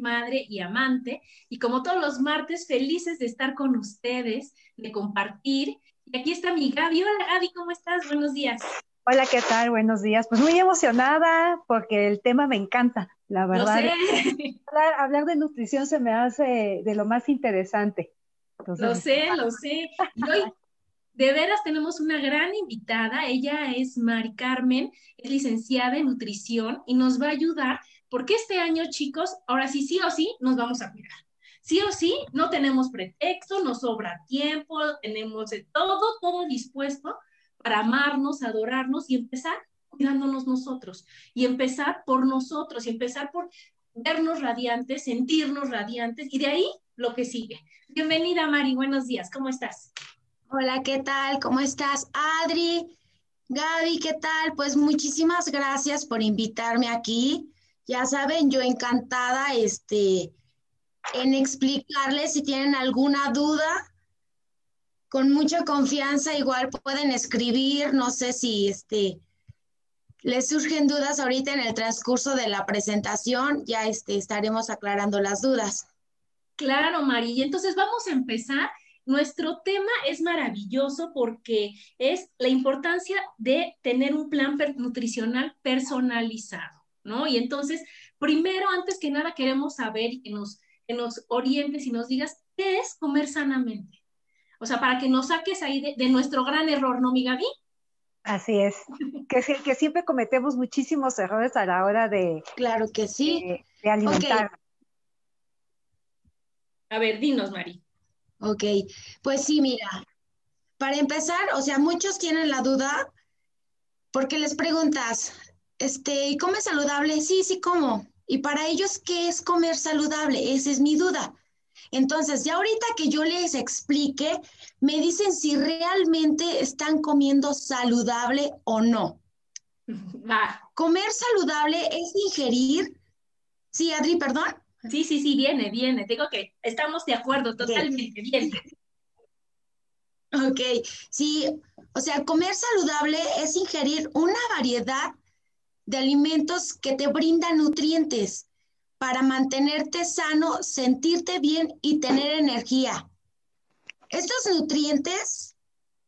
madre y amante. Y como todos los martes, felices de estar con ustedes, de compartir. Y aquí está mi Gaby. Hola Gaby, ¿cómo estás? Buenos días. Hola, ¿qué tal? Buenos días. Pues muy emocionada porque el tema me encanta, la verdad. Hablar, de nutrición se me hace de lo más interesante. lo sé, lo sé. Y hoy de veras tenemos una gran invitada. Ella es Mari Carmen, es licenciada en nutrición y nos va a ayudar porque este año, chicos, ahora sí, sí o sí, nos vamos a cuidar. Sí o sí, no tenemos pretexto, nos sobra tiempo, tenemos todo, todo dispuesto para amarnos, adorarnos y empezar cuidándonos nosotros. Y empezar por nosotros, y empezar por vernos radiantes, sentirnos radiantes, y de ahí lo que sigue. Bienvenida, Mari, buenos días, ¿cómo estás? Hola, ¿qué tal? ¿Cómo estás? Adri, Gaby, ¿qué tal? Pues muchísimas gracias por invitarme aquí. Ya saben, yo encantada este, en explicarles si tienen alguna duda. Con mucha confianza igual pueden escribir, no sé si este, les surgen dudas ahorita en el transcurso de la presentación, ya este, estaremos aclarando las dudas. Claro, Mari. Entonces vamos a empezar. Nuestro tema es maravilloso porque es la importancia de tener un plan nutricional personalizado. ¿No? Y entonces, primero, antes que nada, queremos saber y que nos, que nos orientes y nos digas qué es comer sanamente. O sea, para que nos saques ahí de, nuestro gran error, ¿no, mi Gaby? Así es, que, que siempre cometemos muchísimos errores a la hora de... Claro que sí. De, alimentar. A ver, dinos, Mari. Ok, pues sí, mira, para empezar, o sea, muchos tienen la duda porque les preguntas, este, ¿y come saludable? Sí, sí, como. Y para ellos, ¿qué es comer saludable? Esa es mi duda. Entonces, ya ahorita que yo les explique, me dicen si realmente están comiendo saludable o no. Va. Comer saludable es ingerir. Sí, Adri, perdón. Sí, sí, sí, viene, viene. Digo que estamos de acuerdo totalmente, bien. Ok, sí, o sea, comer saludable es ingerir una variedad de alimentos que te brindan nutrientes para mantenerte sano, sentirte bien y tener energía. Estos nutrientes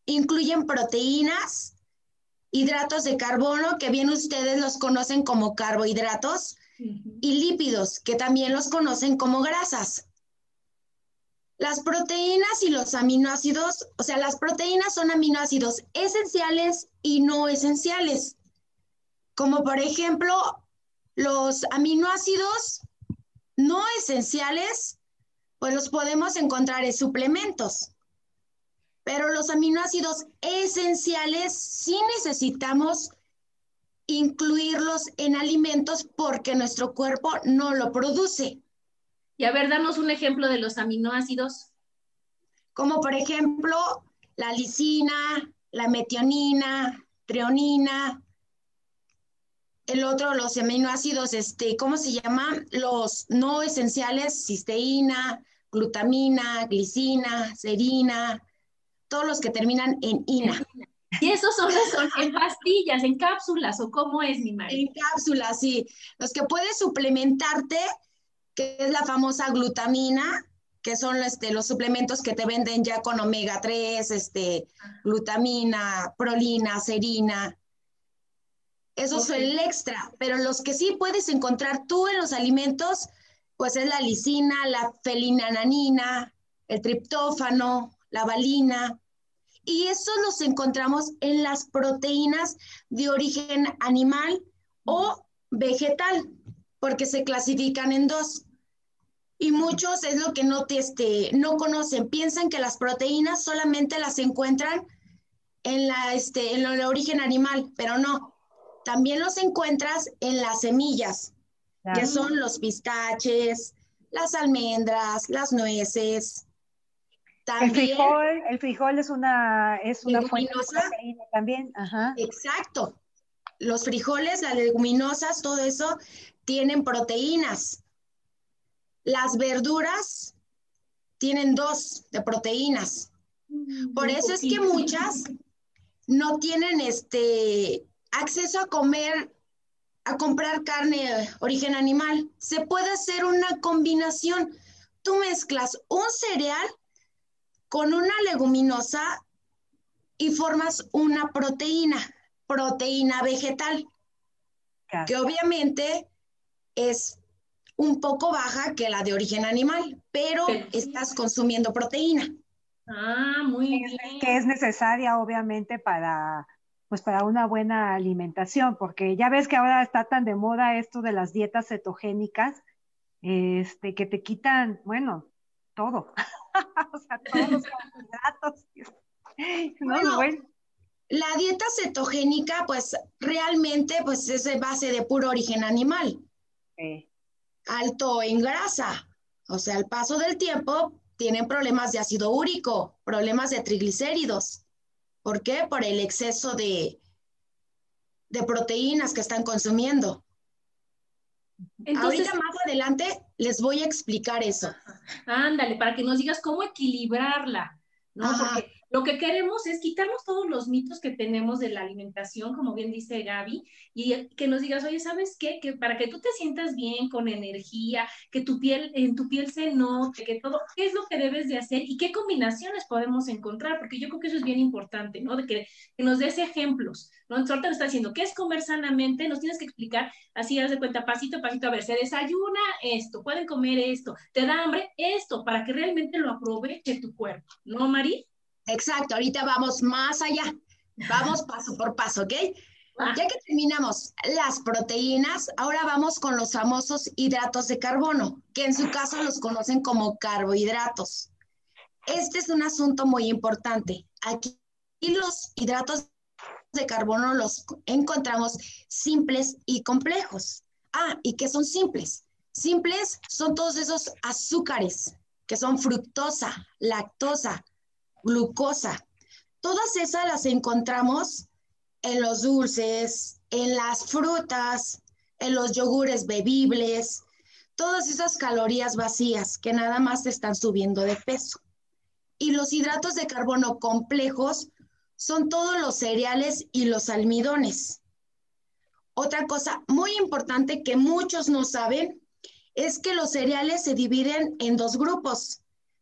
incluyen proteínas, hidratos de carbono, que bien ustedes los conocen como carbohidratos, y lípidos, que también los conocen como grasas. Las proteínas y los aminoácidos, o sea, las proteínas son aminoácidos esenciales y no esenciales como por ejemplo los aminoácidos no esenciales, pues los podemos encontrar en suplementos. Pero los aminoácidos esenciales sí necesitamos incluirlos en alimentos porque nuestro cuerpo no lo produce. Y a ver, danos un ejemplo de los aminoácidos. Como por ejemplo la lisina, la metionina, treonina, el otro, los aminoácidos, este, ¿cómo se llaman? Los no esenciales, cisteína, glutamina, glicina, serina, todos los que terminan en ina. Y esos son, son en pastillas, en cápsulas, o cómo es mi madre. En cápsulas, sí. Los que puedes suplementarte que es la famosa glutamina, que son este, los suplementos que te venden ya con omega 3, este, glutamina, prolina, serina. Eso es el extra, pero los que sí puedes encontrar tú en los alimentos, pues es la lisina, la felinananina, el triptófano, la valina. Y esos los encontramos en las proteínas de origen animal o vegetal, porque se clasifican en dos. Y muchos es lo que no, te, este, no conocen, piensan que las proteínas solamente las encuentran en, la, este, en el origen animal, pero no. También los encuentras en las semillas, que son los pistaches, las almendras, las nueces. el frijol, el frijol es una, es una fuente de proteína también. Ajá. Exacto. Los frijoles, las leguminosas, todo eso tienen proteínas. Las verduras tienen dos de proteínas. Mm, Por eso es que muchas no tienen este acceso a comer, a comprar carne origen animal. Se puede hacer una combinación. Tú mezclas un cereal con una leguminosa y formas una proteína, proteína vegetal, que obviamente es un poco baja que la de origen animal, pero estás consumiendo proteína. Ah, muy bien. Que es necesaria, obviamente, para, pues, para una buena alimentación, porque ya ves que ahora está tan de moda esto de las dietas cetogénicas, este, que te quitan, bueno, todo. o sea, todos los carbohidratos. bueno, La dieta cetogénica, pues, realmente, pues, es de base de puro origen animal. Sí alto en grasa. O sea, al paso del tiempo tienen problemas de ácido úrico, problemas de triglicéridos. ¿Por qué? Por el exceso de, de proteínas que están consumiendo. Ahorita más adelante les voy a explicar eso. Ándale, para que nos digas cómo equilibrarla, ¿no? Porque lo que queremos es quitarnos todos los mitos que tenemos de la alimentación, como bien dice Gaby, y que nos digas, oye, ¿sabes qué? Que para que tú te sientas bien, con energía, que tu piel, en tu piel se note, que todo, ¿qué es lo que debes de hacer y qué combinaciones podemos encontrar? Porque yo creo que eso es bien importante, ¿no? De que, nos des ejemplos, ¿no? Entonces, ahorita nos está diciendo, ¿qué es comer sanamente? Nos tienes que explicar, así, haz de cuenta, pasito a pasito, a ver, se desayuna esto, pueden comer esto, te da hambre esto, para que realmente lo aproveche tu cuerpo, ¿no, Mari? Exacto, ahorita vamos más allá. Vamos paso por paso, ¿ok? Ya que terminamos las proteínas, ahora vamos con los famosos hidratos de carbono, que en su caso los conocen como carbohidratos. Este es un asunto muy importante. Aquí los hidratos de carbono los encontramos simples y complejos. Ah, ¿y qué son simples? Simples son todos esos azúcares que son fructosa, lactosa, glucosa. Todas esas las encontramos en los dulces, en las frutas, en los yogures bebibles, todas esas calorías vacías que nada más te están subiendo de peso. Y los hidratos de carbono complejos son todos los cereales y los almidones. Otra cosa muy importante que muchos no saben es que los cereales se dividen en dos grupos,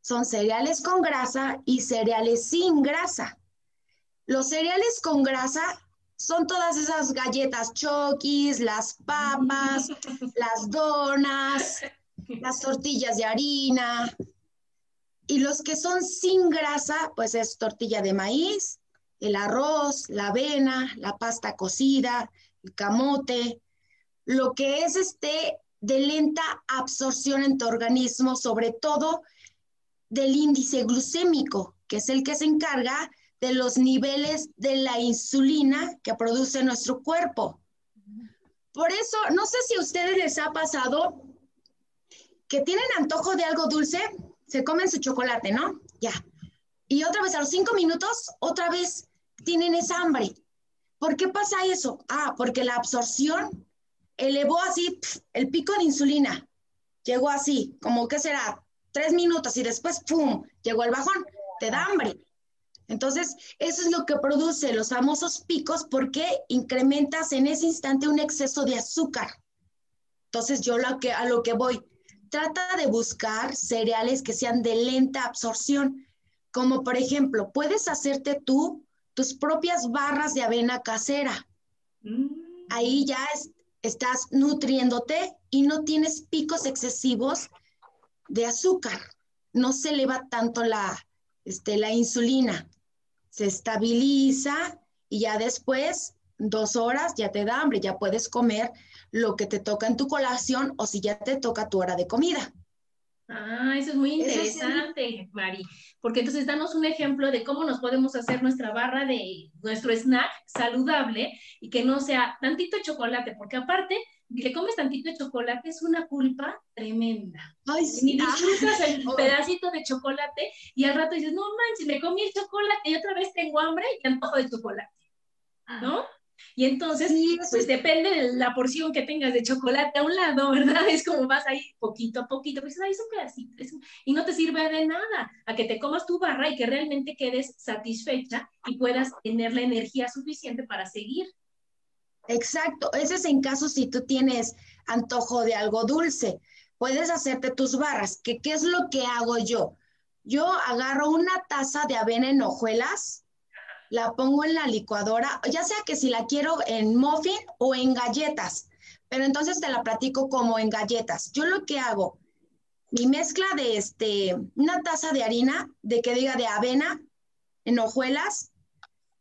son cereales con grasa y cereales sin grasa. Los cereales con grasa son todas esas galletas chokis, las papas, las donas, las tortillas de harina. Y los que son sin grasa, pues es tortilla de maíz, el arroz, la avena, la pasta cocida, el camote, lo que es este de lenta absorción en tu organismo, sobre todo del índice glucémico, que es el que se encarga de los niveles de la insulina que produce nuestro cuerpo. Por eso, no sé si a ustedes les ha pasado que tienen antojo de algo dulce, se comen su chocolate, ¿no? Ya. Y otra vez, a los cinco minutos, otra vez tienen esa hambre. ¿Por qué pasa eso? Ah, porque la absorción elevó así el pico de insulina. Llegó así, como que será tres minutos y después, ¡pum!, llegó el bajón, te da hambre. Entonces, eso es lo que produce los famosos picos porque incrementas en ese instante un exceso de azúcar. Entonces, yo lo que, a lo que voy, trata de buscar cereales que sean de lenta absorción, como por ejemplo, puedes hacerte tú tus propias barras de avena casera. Mm. Ahí ya estás nutriéndote y no tienes picos excesivos de azúcar. No se eleva tanto la, este, la insulina. Se estabiliza y ya después, dos horas, ya te da hambre, ya puedes comer lo que te toca en tu colación o si ya te toca tu hora de comida. Ah, eso es muy interesante, Mari, porque entonces danos un ejemplo de cómo nos podemos hacer nuestra barra de nuestro snack saludable y que no sea tantito chocolate, porque aparte que comes tantito chocolate es una culpa tremenda. Ay, sí. Ni disfrutas el pedacito de chocolate y al rato dices, no manches, me comí el chocolate y otra vez tengo hambre y antojo de chocolate, ¿no? Y entonces, pues depende de la porción que tengas de chocolate a un lado, ¿verdad? Es como vas ahí poquito a poquito, pues ahí es un pedacito, y no te sirve de nada a que te comas tu barra y que realmente quedes satisfecha y puedas tener la energía suficiente para seguir. Exacto, ese es en caso si tú tienes antojo de algo dulce. Puedes hacerte tus barras, que qué es lo que hago yo. Yo agarro una taza de avena en hojuelas, la pongo en la licuadora, ya sea que si la quiero en muffin o en galletas, pero entonces te la platico como en galletas. Yo lo que hago, mi mezcla de este, una taza de harina, de que diga de avena, en hojuelas,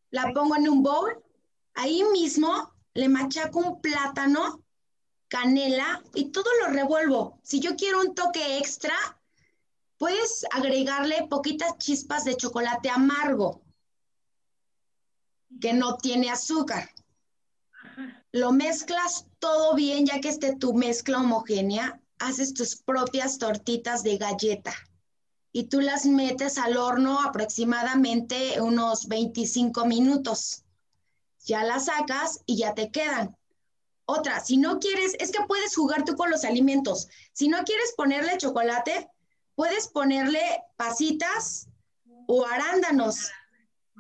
la pongo en un bowl, ahí mismo le machaco un plátano, canela y todo lo revuelvo. Si yo quiero un toque extra, puedes agregarle poquitas chispas de chocolate amargo que no tiene azúcar. Lo mezclas todo bien, ya que esté tu mezcla homogénea, haces tus propias tortitas de galleta y tú las metes al horno aproximadamente unos 25 minutos. Ya las sacas y ya te quedan. Otra, si no quieres, es que puedes jugar tú con los alimentos. Si no quieres ponerle chocolate, puedes ponerle pasitas o arándanos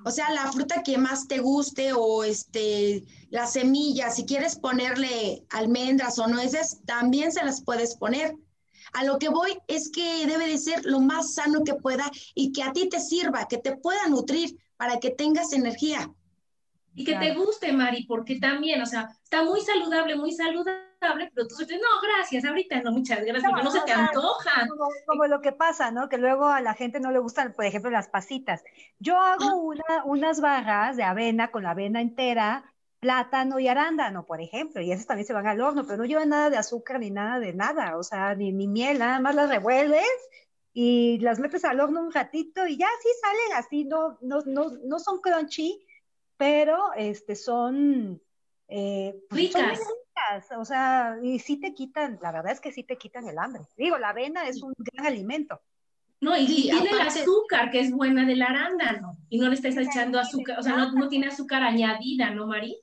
o sea, la fruta que más te guste o este, las semillas, si quieres ponerle almendras o nueces, también se las puedes poner. A lo que voy es que debe de ser lo más sano que pueda y que a ti te sirva, que te pueda nutrir para que tengas energía. Y que te guste, Mari, porque también, o sea, está muy saludable, muy saludable, pero tú dices, no, gracias, ahorita no, muchas gracias, porque no se te antoja. Como, lo que pasa, ¿no? Que luego a la gente no le gustan, por ejemplo, las pasitas. Yo hago ah. una, unas barras de avena con la avena entera, plátano y arándano, por ejemplo, y esas también se van al horno, pero no llevan nada de azúcar ni nada de nada, o sea, ni, ni miel, nada más las revuelves y las metes al horno un ratito y ya sí salen así, no, no, no, no son crunchy, pero este, son, eh, pues, ricas. o sea, y sí te quitan, la verdad es que sí te quitan el hambre. Digo, la avena es un gran alimento. No, y, tiene el azúcar, que es buena del arándano, y no le estás echando azúcar, o sea, no, no tiene azúcar añadida, ¿no, Mari?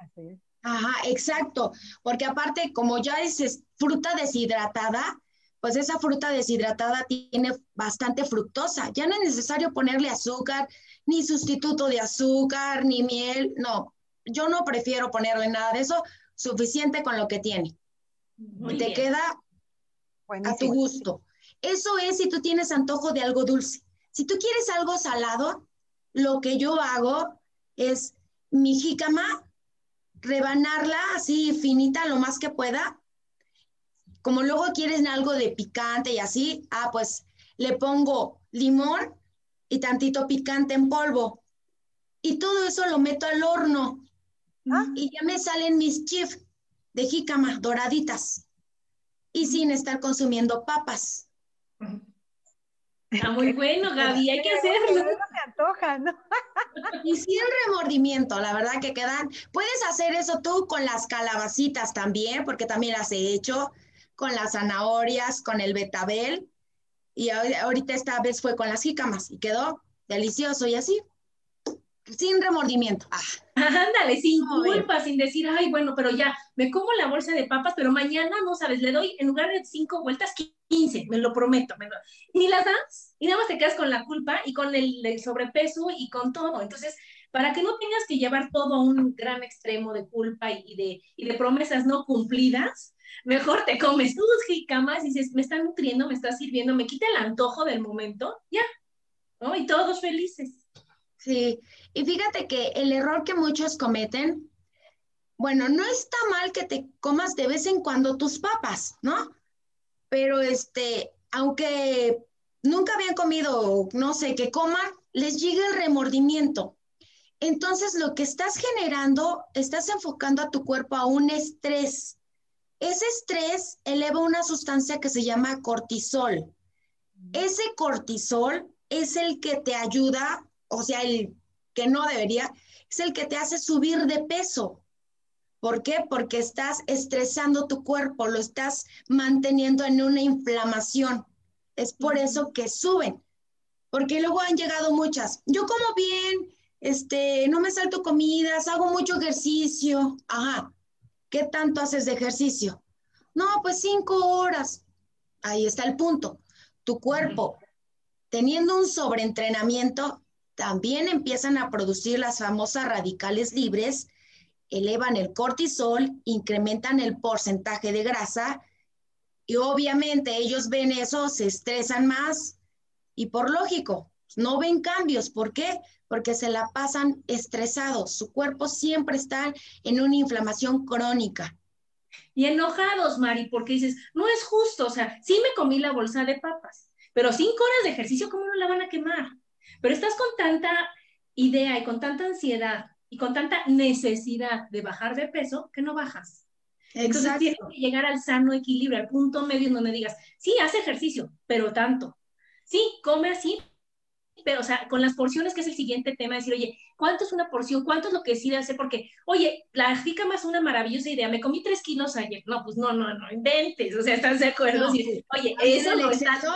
Así Ajá, exacto, porque aparte, como ya es fruta deshidratada, pues esa fruta deshidratada tiene bastante fructosa. Ya no es necesario ponerle azúcar, ni sustituto de azúcar, ni miel. No, yo no prefiero ponerle nada de eso, suficiente con lo que tiene. y te queda a tu gusto. Eso es si tú tienes antojo de algo dulce. Si tú quieres algo salado, lo que yo hago es mi jícama, rebanarla así finita lo más que pueda. Como luego quieres algo de picante y así, ah, pues le pongo limón y tantito picante en polvo. Y todo eso lo meto al horno. Ah. Y ya me salen mis chips de jícama doraditas. Y sin estar consumiendo papas. Está muy bueno, Gaby, hay que hacerlo. antoja, ¿no? y sin remordimiento, la verdad que quedan. Puedes hacer eso tú con las calabacitas también, porque también las he hecho, con las zanahorias, con el betabel y ahorita esta vez fue con las jícamas y quedó delicioso y así, sin remordimiento. Ah. Ándale, sin culpa, sin decir, ay, bueno, pero ya, me como la bolsa de papas, pero mañana, no sabes, le doy en lugar de cinco vueltas, quince, me lo prometo. Me Ni las das y nada más te quedas con la culpa y con el sobrepeso y con todo. Entonces, para que no tengas que llevar todo a un gran extremo de culpa y, de, promesas no cumplidas, mejor te comes tus jicamas y dices, me está nutriendo, me está sirviendo, me quita el antojo del momento, ya, ¿no? Y todos felices. Sí, y fíjate que el error que muchos cometen, bueno, no está mal que te comas de vez en cuando tus papas, ¿no? Pero este, aunque nunca habían comido, no sé, que coman, les llega el remordimiento. Entonces, lo que estás generando, estás enfocando a tu cuerpo a un estrés. Ese estrés eleva una sustancia que se llama cortisol. Ese cortisol es el que te ayuda, o sea, el que no debería, es el que te hace subir de peso. ¿Por qué? Porque estás estresando tu cuerpo, lo estás manteniendo en una inflamación. Es por eso que suben. Porque luego han llegado muchas. Yo como bien, este, no me salto comidas, hago mucho ejercicio. Ajá. ¿Qué tanto haces de ejercicio? No, pues cinco horas. Ahí está el punto. Tu cuerpo, teniendo un sobreentrenamiento, también empiezan a producir las famosas radicales libres, elevan el cortisol, incrementan el porcentaje de grasa y obviamente ellos ven eso, se estresan más y por lógico, no ven cambios. ¿Por qué? Porque se la pasan estresados. Su cuerpo siempre está en una inflamación crónica. Y enojados, Mari, porque dices, no es justo, o sea, sí me comí la bolsa de papas, pero cinco horas de ejercicio, ¿cómo no la van a quemar? Pero estás con tanta idea y con tanta ansiedad y con tanta necesidad de bajar de peso que no bajas. Entonces tienes que llegar al sano equilibrio, al punto medio en donde digas, sí, haz ejercicio, pero tanto. Sí, come así, pero, o sea, con las porciones, que es el siguiente tema, decir, oye, ¿cuánto es una porción? ¿Cuánto es lo que decide hacer? Porque, oye, la jícama es una maravillosa idea. Me comí tres kilos ayer. No, pues no, no, no, inventes. O sea, ¿estás de acuerdo? oye, eso no,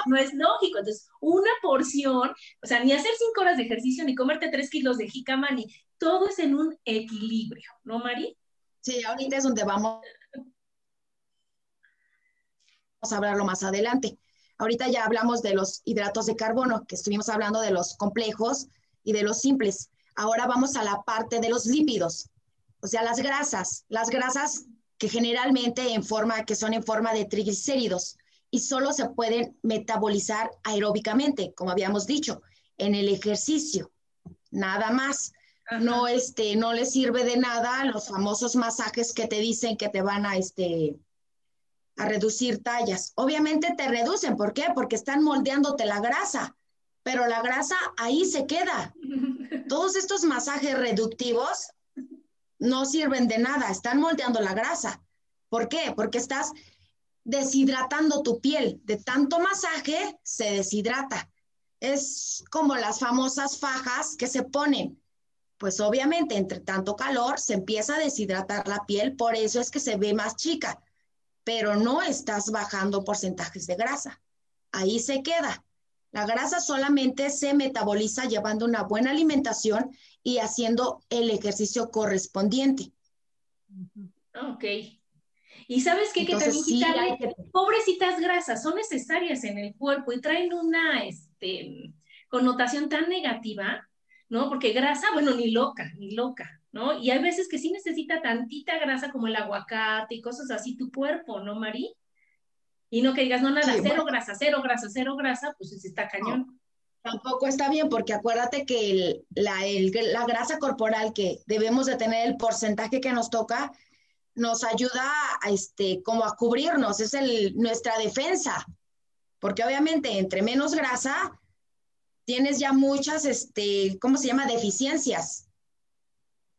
no, es lógico. Entonces, una porción, o sea, ni hacer cinco horas de ejercicio, ni comerte tres kilos de jícama, ni todo es en un equilibrio, ¿no, Mari? Sí, ahorita es donde vamos a hablarlo más adelante. Ahorita ya hablamos de los hidratos de carbono, que estuvimos hablando de los complejos y de los simples. Ahora vamos a la parte de los lípidos, o sea, las grasas, las grasas que generalmente en forma, que son en forma de triglicéridos y solo se pueden metabolizar aeróbicamente, como habíamos dicho, en el ejercicio, nada más. No, este, no le sirve de nada los famosos masajes que te dicen que te van a, este, a reducir tallas. Obviamente te reducen, ¿por qué? Porque están moldeándote la grasa, pero la grasa ahí se queda. Todos estos masajes reductivos no sirven de nada, están moldeando la grasa. ¿Por qué? Porque estás deshidratando tu piel. De tanto masaje se deshidrata. Es como las famosas fajas que se ponen. Pues obviamente entre tanto calor se empieza a deshidratar la piel, por eso es que se ve más chica pero no estás bajando porcentajes de grasa. Ahí se queda. La grasa solamente se metaboliza llevando una buena alimentación y haciendo el ejercicio correspondiente. Ok. Y sabes qué? que también quitarle, pobrecitas grasas, son necesarias en el cuerpo y traen una este, connotación tan negativa, ¿no? Porque grasa, bueno, ni loca, ni loca, ¿no? Y hay veces que sí necesita tantita grasa como el aguacate y cosas así tu cuerpo, ¿no, Mari? Y no que digas, no, nada, cero grasa, cero grasa, cero grasa, pues está cañón. tampoco está bien, porque acuérdate que la, la grasa corporal que debemos de tener, el porcentaje que nos toca, nos ayuda a, este, como a cubrirnos, es el, nuestra defensa. Porque obviamente entre menos grasa, tienes ya muchas, este, ¿cómo se llama? Deficiencias.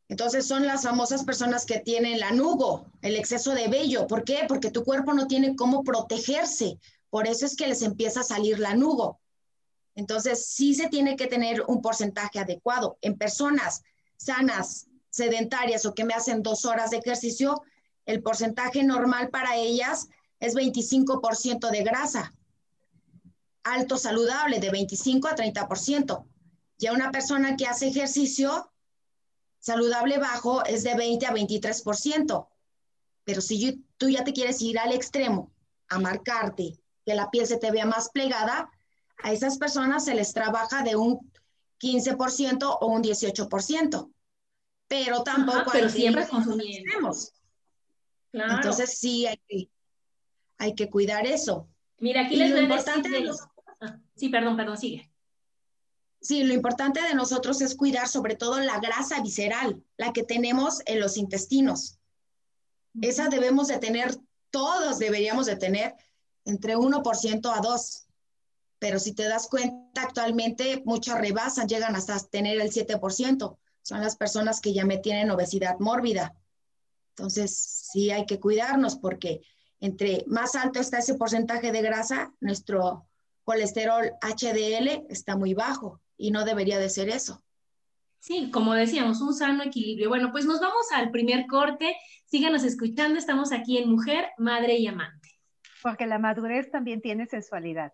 Entonces son las famosas personas que tienen la nugo, el exceso de vello. ¿Por qué? Porque tu cuerpo no tiene cómo protegerse. Por eso es que les empieza a salir la nugo. Entonces sí se tiene que tener un porcentaje adecuado. En personas sanas, sedentarias o que me hacen dos horas de ejercicio, el porcentaje normal para ellas es 25% de grasa. Alto saludable, de 25 a 30%. Ya una persona que hace ejercicio saludable bajo es de 20 a 23%. Pero si tú ya te quieres ir al extremo, a marcarte, que la piel se te vea más plegada, a esas personas se les trabaja de un 15% o un 18%, pero tampoco pero siempre consumimos. Claro. Entonces sí hay que, hay que cuidar eso. Mira, aquí les voy a decir ah, sí, perdón, perdón, sigue. Sí, lo importante de nosotros es cuidar sobre todo la grasa visceral, la que tenemos en los intestinos. Esa debemos de tener, todos deberíamos de tener entre 1% a 2%. Pero si te das cuenta, actualmente muchas rebasan, llegan hasta tener el 7%. Son las personas que ya me tienen obesidad mórbida. Entonces, sí hay que cuidarnos porque entre más alto está ese porcentaje de grasa, nuestro colesterol HDL está muy bajo y no debería de ser eso. Sí, como decíamos, un sano equilibrio. Bueno, pues nos vamos al primer corte. Síganos escuchando. Estamos aquí en Mujer, Madre y Amante. Porque la madurez también tiene sensualidad.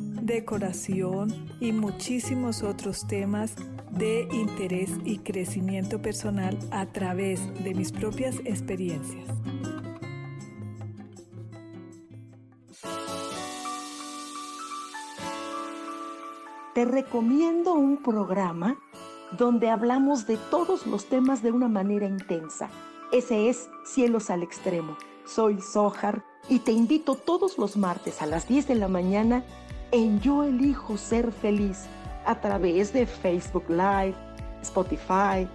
decoración y muchísimos otros temas de interés y crecimiento personal a través de mis propias experiencias. Te recomiendo un programa donde hablamos de todos los temas de una manera intensa. Ese es Cielos al Extremo. Soy Sohar y te invito todos los martes a las 10 de la mañana en Yo elijo ser feliz a través de Facebook Live, Spotify,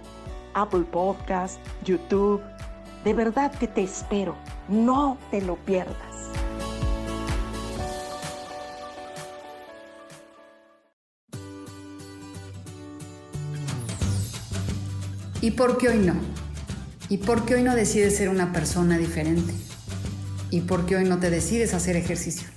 Apple Podcast, YouTube. De verdad que te espero. No te lo pierdas. ¿Y por qué hoy no? ¿Y por qué hoy no decides ser una persona diferente? ¿Y por qué hoy no te decides hacer ejercicio?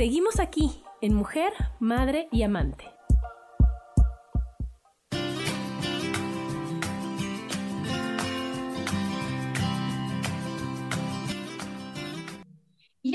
Seguimos aquí en Mujer, Madre y Amante. Y,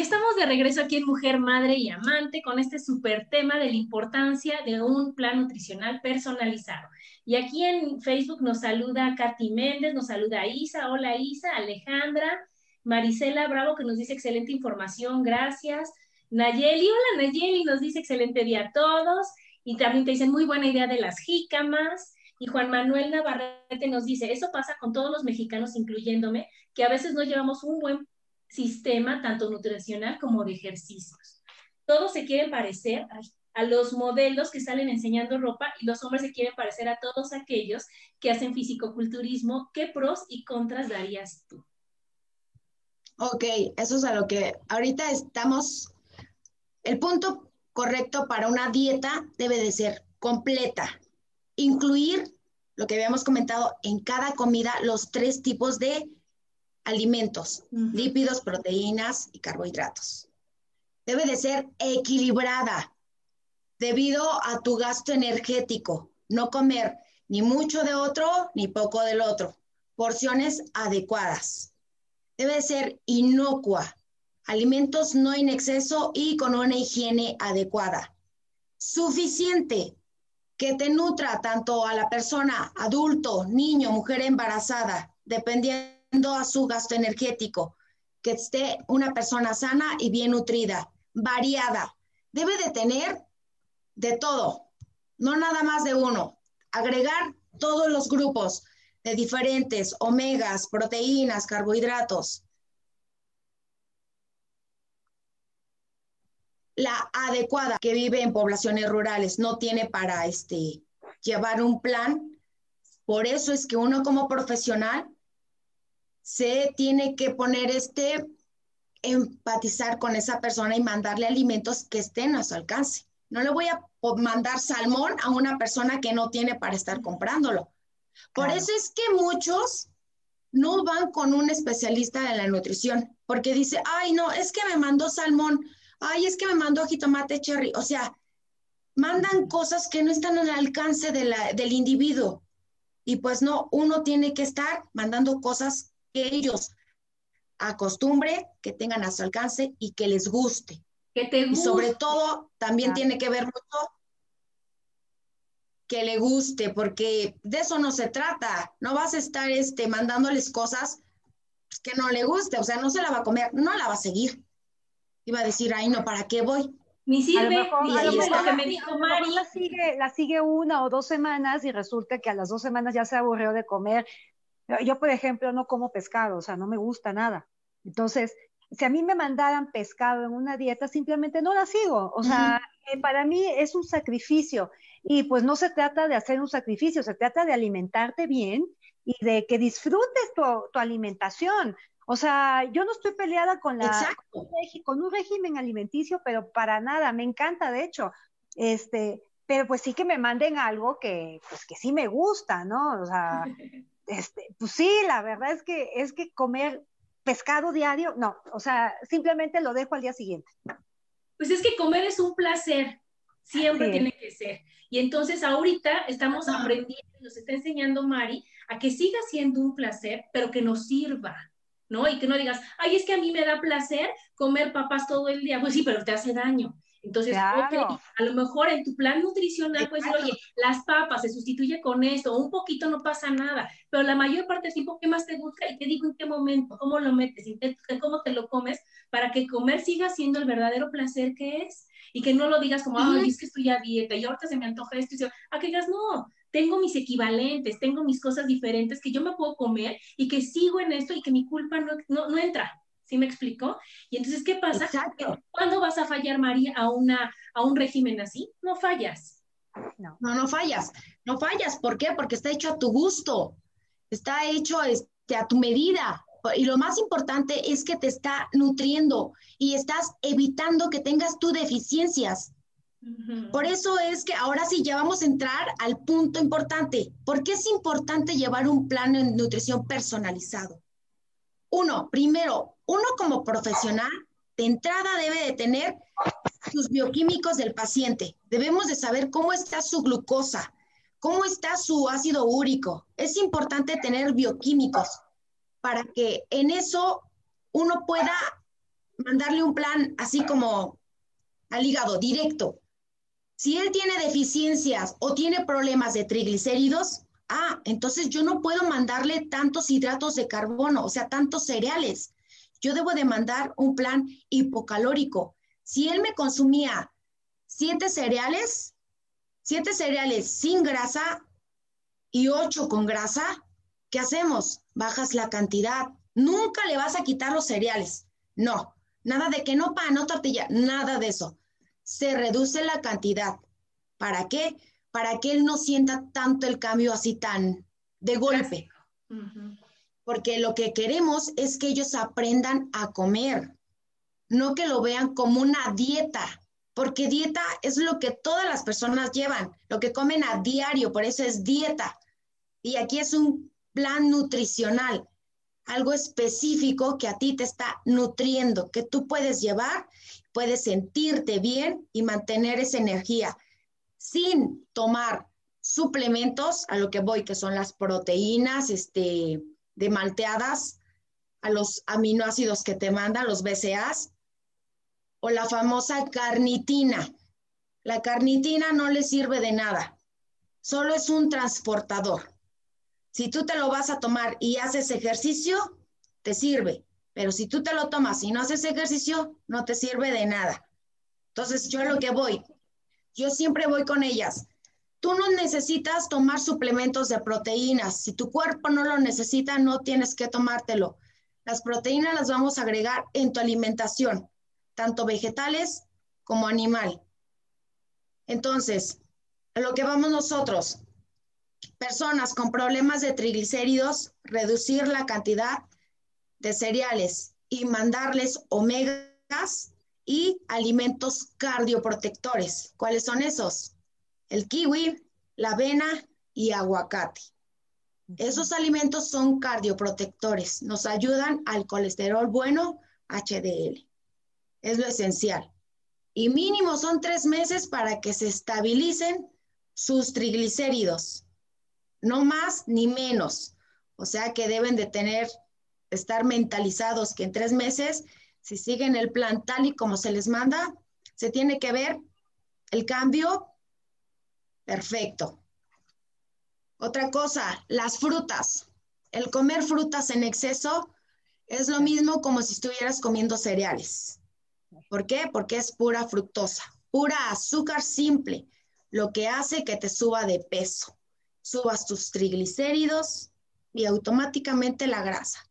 estamos de regreso aquí en Mujer, Madre y Amante con este súper tema de la importancia de un plan nutricional personalizado. Y aquí en Facebook nos saluda Katy Méndez, nos saluda Isa, hola Isa, Alejandra, Marisela Bravo, que nos dice excelente información, gracias. Nayeli, hola Nayeli, nos dice excelente día a todos. Y también te dicen muy buena idea de las jícamas. Y Juan Manuel Navarrete nos dice, eso pasa con todos los mexicanos, incluyéndome, que a veces no llevamos un buen sistema, tanto nutricional como de ejercicios. Todos se quieren parecer a los modelos que salen enseñando ropa y los hombres se quieren parecer a todos aquellos que hacen fisicoculturismo. ¿Qué pros y contras darías tú? Ok, eso es a lo que ahorita estamos. El punto correcto para una dieta debe de ser completa. Incluir lo que habíamos comentado en cada comida, los tres tipos de alimentos, lípidos, proteínas y carbohidratos. Debe de ser equilibrada debido a tu gasto energético. No comer ni mucho de otro ni poco del otro. Porciones adecuadas debe ser inocua, alimentos no en exceso y con una higiene adecuada. Suficiente que te nutra tanto a la persona, adulto, niño, mujer embarazada, dependiendo a su gasto energético, que esté una persona sana y bien nutrida. variada. Debe de tener de todo, no nada más de uno. Agregar todos los grupos de diferentes omegas, proteínas, carbohidratos. La adecuada que vive en poblaciones rurales no tiene para este, llevar un plan. Por eso es que uno como profesional se tiene que poner este, empatizar con esa persona y mandarle alimentos que estén a su alcance. No le voy a mandar salmón a una persona que no tiene para estar comprándolo. Por eso es que muchos no van con un especialista de la nutrición, porque dice, ay, no, es que me mandó salmón, ay, es que me mandó jitomate cherry. O sea, mandan cosas que no están al alcance del individuo. Y pues no, uno tiene que estar mandando cosas que ellos acostumbre, que tengan a su alcance y que les guste. Que te guste. Y sobre todo, también tiene que ver mucho que le guste, porque de eso no se trata. No vas a estar este, mandándoles cosas que no le guste, o sea, no se la va a comer, no la va a seguir. Iba a decir, ay, no, ¿para qué voy? Ni sirve, lo que me dijo Mari. La sigue, la sigue una o dos semanas y resulta que a las dos semanas ya se aburrió de comer. Yo, por ejemplo, no como pescado, o sea, no me gusta nada. Entonces, si a mí me mandaran pescado en una dieta, simplemente no la sigo. O sea, eh, para mí es un sacrificio. Y pues no se trata de hacer un sacrificio, se trata de alimentarte bien y de que disfrutes tu, alimentación. O sea, yo no estoy peleada con, la, con un régimen alimenticio, pero para nada, me encanta, de hecho. Este, pero pues sí que me manden algo que, pues que sí me gusta, ¿no? O sea, este, pues sí, la verdad es que es que comer pescado diario, no, o sea, simplemente lo dejo al día siguiente. Pues es que comer es un placer, siempre tiene que ser. Y entonces ahorita estamos aprendiendo, nos está enseñando Mari a que siga siendo un placer, pero que nos sirva, ¿no? Y que no digas, ay, es que a mí me da placer comer papas todo el día. Pues sí, pero te hace daño. Entonces, a lo mejor en tu plan nutricional, pues, oye, las papas se sustituye con esto, un poquito no pasa nada, pero la mayor parte del tiempo, ¿qué más te gusta? Y te digo en qué momento, cómo lo metes, cómo te lo comes, para que comer siga siendo el verdadero placer que es y que no lo digas como, ay, es que estoy a dieta y ahorita se me antoja esto, y a que digas, no, tengo mis equivalentes, tengo mis cosas diferentes que yo me puedo comer y que sigo en esto y que mi culpa no, no, no entra. ¿Sí me explico? Y entonces, ¿qué pasa? ¿Cuándo vas a fallar, María, a, una, a un régimen así? No fallas. No. no, no fallas. No fallas. ¿Por qué? Porque está hecho a tu gusto. Está hecho este, a tu medida. Y lo más importante es que te está nutriendo y estás evitando que tengas tú deficiencias. Por eso es que ahora sí ya vamos a entrar al punto importante. ¿Por qué es importante llevar un plan de nutrición personalizado? Uno, primero, uno como profesional de entrada debe de tener sus bioquímicos del paciente. Debemos de saber cómo está su glucosa, cómo está su ácido úrico. Es importante tener bioquímicos para que en eso uno pueda mandarle un plan así como al hígado directo. Si él tiene deficiencias o tiene problemas de triglicéridos, ah, entonces yo no puedo mandarle tantos hidratos de carbono, o sea, tantos cereales yo debo de mandar un plan hipocalórico. Si él me consumía siete cereales, siete cereales sin grasa y ocho con grasa, ¿qué hacemos? Bajas la cantidad. Nunca le vas a quitar los cereales. No, nada de que no pan, no tortilla, nada de eso. Se reduce la cantidad. ¿Para qué? Para que él no sienta tanto el cambio así tan de golpe porque lo que queremos es que ellos aprendan a comer, no que lo vean como una dieta, porque dieta es lo que todas las personas llevan, lo que comen a diario, por eso es dieta. Y aquí es un plan nutricional, algo específico que a ti te está nutriendo, que tú puedes llevar, puedes sentirte bien y mantener esa energía sin tomar suplementos, a lo que voy, que son las proteínas, este, de malteadas a los aminoácidos que te mandan, los BCAs, o la famosa carnitina. La carnitina no le sirve de nada, solo es un transportador. Si tú te lo vas a tomar y haces ejercicio, te sirve, pero si tú te lo tomas y no haces ejercicio, no te sirve de nada. Entonces, yo lo que voy, yo siempre voy con ellas. Tú no necesitas tomar suplementos de proteínas. Si tu cuerpo no lo necesita, no tienes que tomártelo. Las proteínas las vamos a agregar en tu alimentación, tanto vegetales como animal. Entonces, a lo que vamos nosotros, personas con problemas de triglicéridos, reducir la cantidad de cereales y mandarles omegas y alimentos cardioprotectores. ¿Cuáles son esos? El kiwi, la avena y aguacate. Esos alimentos son cardioprotectores, nos ayudan al colesterol bueno, HDL. Es lo esencial. Y mínimo son tres meses para que se estabilicen sus triglicéridos. No más ni menos. O sea que deben de tener, estar mentalizados que en tres meses si siguen el plan tal y como se les manda, se tiene que ver el cambio perfecto. Otra cosa, las frutas. El comer frutas en exceso es lo mismo como si estuvieras comiendo cereales. ¿Por qué? Porque es pura fructosa, pura azúcar simple, lo que hace que te suba de peso, subas tus triglicéridos y automáticamente la grasa.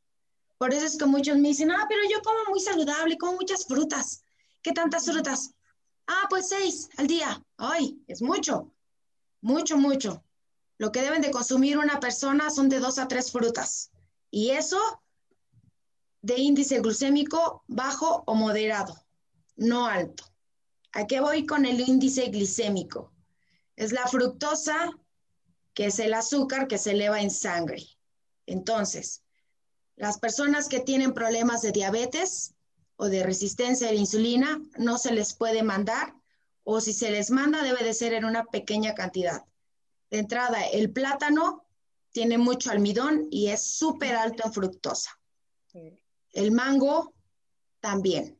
Por eso es que muchos me dicen, ah, pero yo como muy saludable, como muchas frutas. ¿Qué tantas frutas? Ah, pues seis al día. Ay, es mucho, mucho, mucho. Lo que deben de consumir una persona son de dos a tres frutas. Y eso de índice glucémico bajo o moderado, no alto. ¿A qué voy con el índice glicémico? Es la fructosa, que es el azúcar que se eleva en sangre. Entonces, las personas que tienen problemas de diabetes o de resistencia a la insulina no se les puede mandar o si se les manda debe de ser en una pequeña cantidad. De entrada, el plátano tiene mucho almidón y es súper alto en fructosa. El mango también.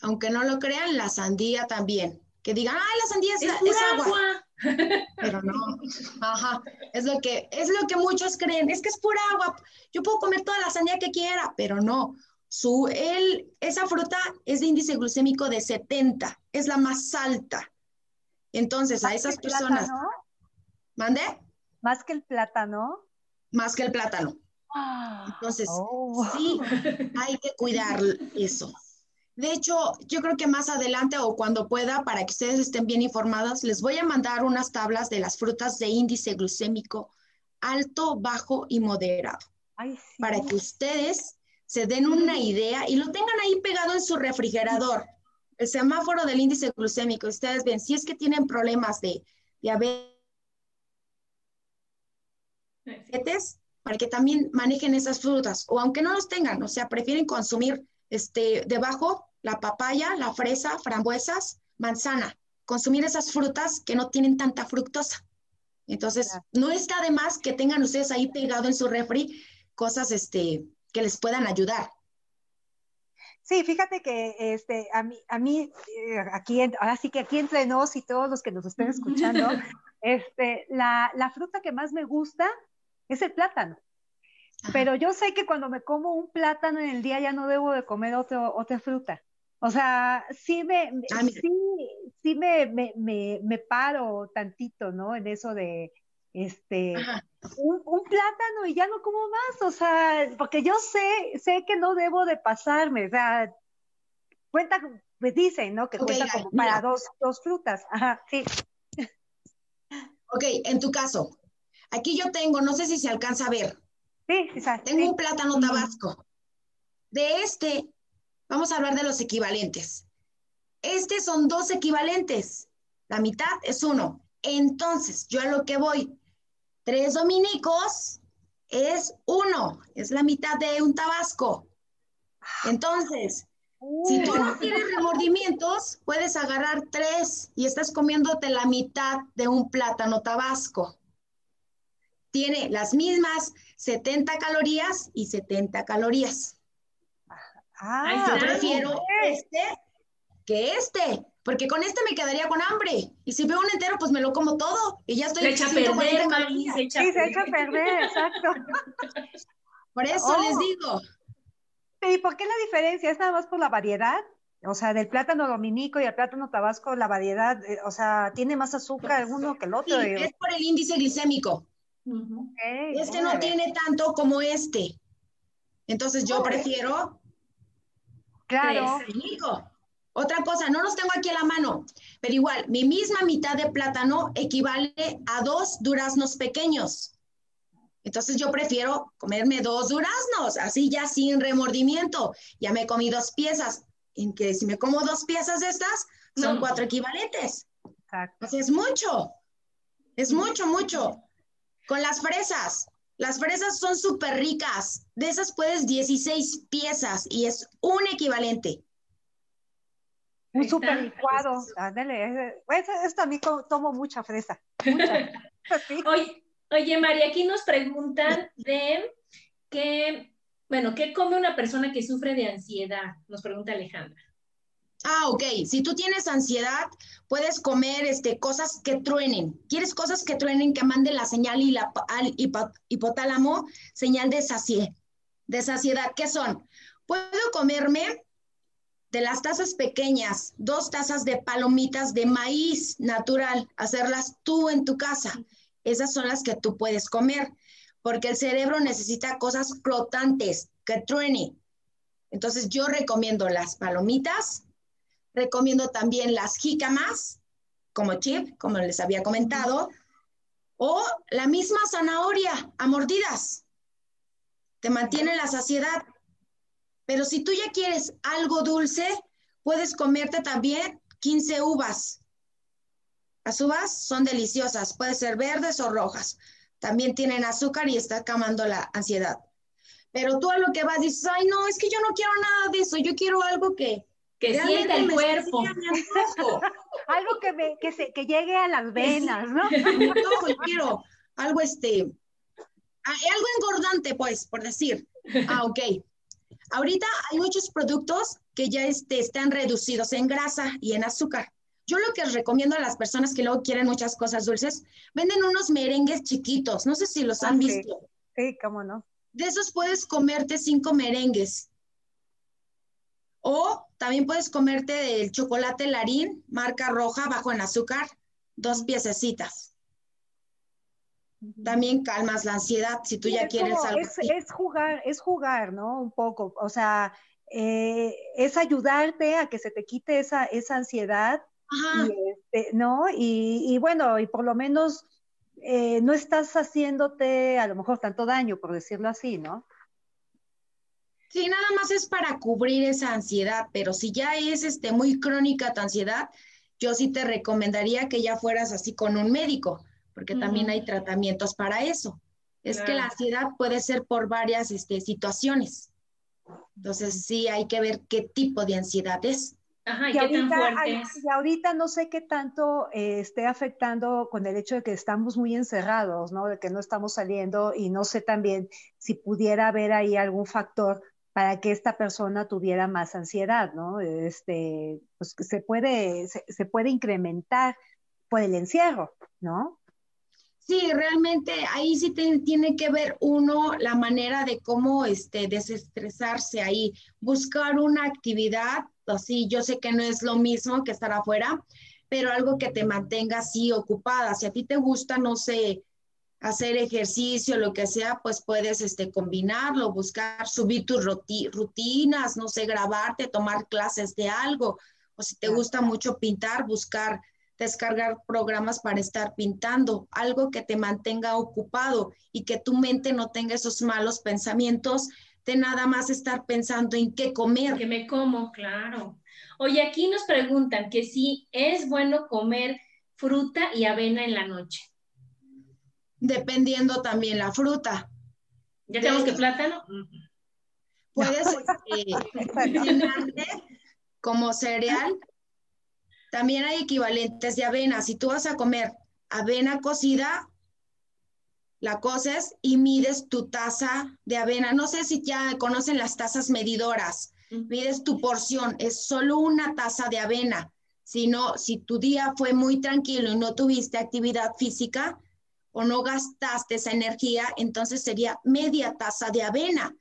Aunque no lo crean, la sandía también. Que digan, ah, la sandía es, agua. Pero no, ajá, es lo que, es lo que muchos creen, es que es pura agua, yo puedo comer toda la sandía que quiera, pero no, su, él, esa fruta es de índice glucémico de 70, es la más alta. Entonces, a esas personas... ¿Mande? ¿Más que el plátano? Más que el plátano. Entonces, oh. sí, hay que cuidar eso. De hecho, yo creo que más adelante o cuando pueda, para que ustedes estén bien informadas, les voy a mandar unas tablas de las frutas de índice glucémico alto, bajo y moderado. Para que ustedes se den una idea y lo tengan ahí pegado en su refrigerador. El semáforo del índice glucémico. Ustedes ven, si es que tienen problemas de diabetes, para que también manejen esas frutas. O aunque no los tengan, o sea, prefieren consumir este, debajo la papaya, la fresa, frambuesas, manzana. Consumir esas frutas que no tienen tanta fructosa. Entonces, no está de más que tengan ustedes ahí pegado en su refri cosas este, que les puedan ayudar. Sí, fíjate que este, a mí, a mí eh, aquí, ahora sí que aquí entre nos y todos los que nos estén escuchando, este, la, la fruta que más me gusta es el plátano. Pero yo sé que cuando me como un plátano en el día ya no debo de comer otro, otra fruta. O sea, sí me, ah, sí, sí me, me, me, paro tantito, ¿no? En eso de, este, un, plátano y ya no como más, o sea, porque yo sé, sé que no debo de pasarme, o sea, cuenta, me dicen, ¿no? Que cuenta como para dos, dos frutas, ajá, sí. Ok, en tu caso, aquí yo tengo, no sé si se alcanza a ver. Sí, exacto. Tengo un plátano tabasco. De este Vamos a hablar de los equivalentes. Este son dos equivalentes. La mitad es uno. Entonces, yo a lo que voy, tres dominicos es uno, es la mitad de un tabasco. Entonces, si tú no tienes remordimientos, puedes agarrar tres y estás comiéndote la mitad de un plátano tabasco. Tiene las mismas 70 calorías y 70 calorías. Ah, yo prefiero este que este, porque con este me quedaría con hambre. Y si veo un entero, pues me lo como todo y ya estoy. Se echa a perder, se echa sí, se echa a perder, exacto. Por eso les oh. digo. ¿Y por qué la diferencia? ¿Es nada más por la variedad? O sea, del plátano dominico y el plátano tabasco, la variedad, eh, o sea, tiene más azúcar uno que el otro. Sí, es por el índice glicémico. este no tiene tanto como este. Entonces yo prefiero. Claro. Otra cosa, no los tengo aquí a la mano, pero igual, mi misma mitad de plátano equivale a dos duraznos pequeños. Entonces yo prefiero comerme dos duraznos, así ya sin remordimiento. Ya me comí dos piezas, en que si me como dos piezas de estas, son cuatro equivalentes. Exacto. es mucho, es mucho, mucho. Con las fresas, las fresas son súper ricas. De esas puedes 16 piezas y es un equivalente. Un super licuado. Ándale. Esto a mí tomo mucha fresa. Mucha. oye, oye, María, aquí nos preguntan de qué, bueno, ¿qué come una persona que sufre de ansiedad? Nos pregunta Alejandra. Ah, ok. Si tú tienes ansiedad, puedes comer este, cosas que truenen. ¿Quieres cosas que truenen, que manden la señal y la, al hipotálamo? Señal de, sacie, de saciedad. ¿Qué son? Puedo comerme de las tazas pequeñas, dos tazas de palomitas de maíz natural, hacerlas tú en tu casa. Esas son las que tú puedes comer, porque el cerebro necesita cosas flotantes, que truene. Entonces yo recomiendo las palomitas, recomiendo también las jícamas, como chip, como les había comentado, o la misma zanahoria a mordidas. Te mantiene la saciedad. Pero si tú ya quieres algo dulce, puedes comerte también 15 uvas. Las uvas son deliciosas, pueden ser verdes o rojas. También tienen azúcar y está calmando la ansiedad. Pero tú a lo que vas dices, ay, no, es que yo no quiero nada de eso, yo quiero algo que... Que sienta el cuerpo. algo que, me, que, se, que llegue a las venas, ¿no? yo quiero algo, este, algo engordante, pues, por decir. Ah, ok. Ahorita hay muchos productos que ya este, están reducidos en grasa y en azúcar. Yo lo que recomiendo a las personas que luego quieren muchas cosas dulces, venden unos merengues chiquitos. No sé si los han visto. Sí, cómo no. De esos puedes comerte cinco merengues. O también puedes comerte el chocolate larín, marca roja, bajo en azúcar, dos piececitas también calmas la ansiedad si tú ya quieres algo. Es, jugar, es jugar, ¿no? Un poco, o sea, eh, es ayudarte a que se te quite esa, esa ansiedad, y este, ¿no? Y, bueno, y por lo menos eh, no estás haciéndote a lo mejor tanto daño, por decirlo así, ¿no? Sí, nada más es para cubrir esa ansiedad, pero si ya es este, muy crónica tu ansiedad, yo sí te recomendaría que ya fueras así con un médico porque también hay tratamientos para eso. Es que la ansiedad puede ser por varias este, situaciones. Entonces, sí hay que ver qué tipo de ansiedad es. Ajá, y, qué ahorita, tan fuerte y ahorita no sé qué tanto eh, esté afectando con el hecho de que estamos muy encerrados, ¿no? De que no estamos saliendo y no sé también si pudiera haber ahí algún factor para que esta persona tuviera más ansiedad, ¿no? Este, pues se puede, se puede incrementar por el encierro, ¿no? Sí, realmente ahí sí tiene que ver uno la manera de cómo este, desestresarse ahí, buscar una actividad, así yo sé que no es lo mismo que estar afuera, pero algo que te mantenga así ocupada. Si a ti te gusta, no sé, hacer ejercicio, lo que sea, pues puedes este, combinarlo, buscar, subir tus rutinas, no sé, grabarte, tomar clases de algo, o si te gusta mucho pintar, buscar descargar programas para estar pintando, algo que te mantenga ocupado y que tu mente no tenga esos malos pensamientos de nada más estar pensando en qué comer. Que me como, claro. Oye, aquí nos preguntan que si es bueno comer fruta y avena en la noche. Dependiendo también la fruta. ¿Ya tenemos que plátano? Puedes este, como cereal también hay equivalentes de avena. Si tú vas a comer avena cocida, la coces y mides tu taza de avena. No sé si ya conocen las tazas medidoras. Mides tu porción, es solo una taza de avena. Si no, si tu día fue muy tranquilo y no tuviste actividad física o no gastaste esa energía, entonces sería media taza de avena.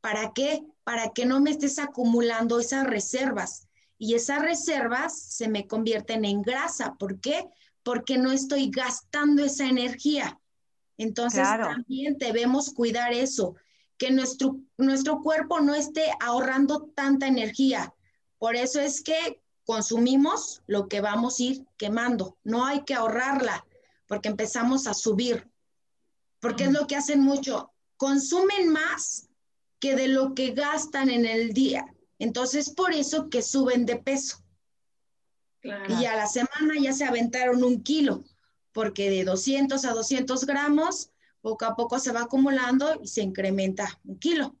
¿Para qué? Para que no me estés acumulando esas reservas y esas reservas se me convierten en grasa. ¿Por qué? Porque no estoy gastando esa energía. Entonces también debemos cuidar eso, que nuestro, nuestro cuerpo no esté ahorrando tanta energía. Por eso es que consumimos lo que vamos a ir quemando. No hay que ahorrarla porque empezamos a subir. Porque es lo que hacen mucho. Consumen más que de lo que gastan en el día. Entonces, por eso que suben de peso. Y a la semana ya se aventaron un kilo, porque de 200 a 200 gramos, poco a poco se va acumulando y se incrementa un kilo.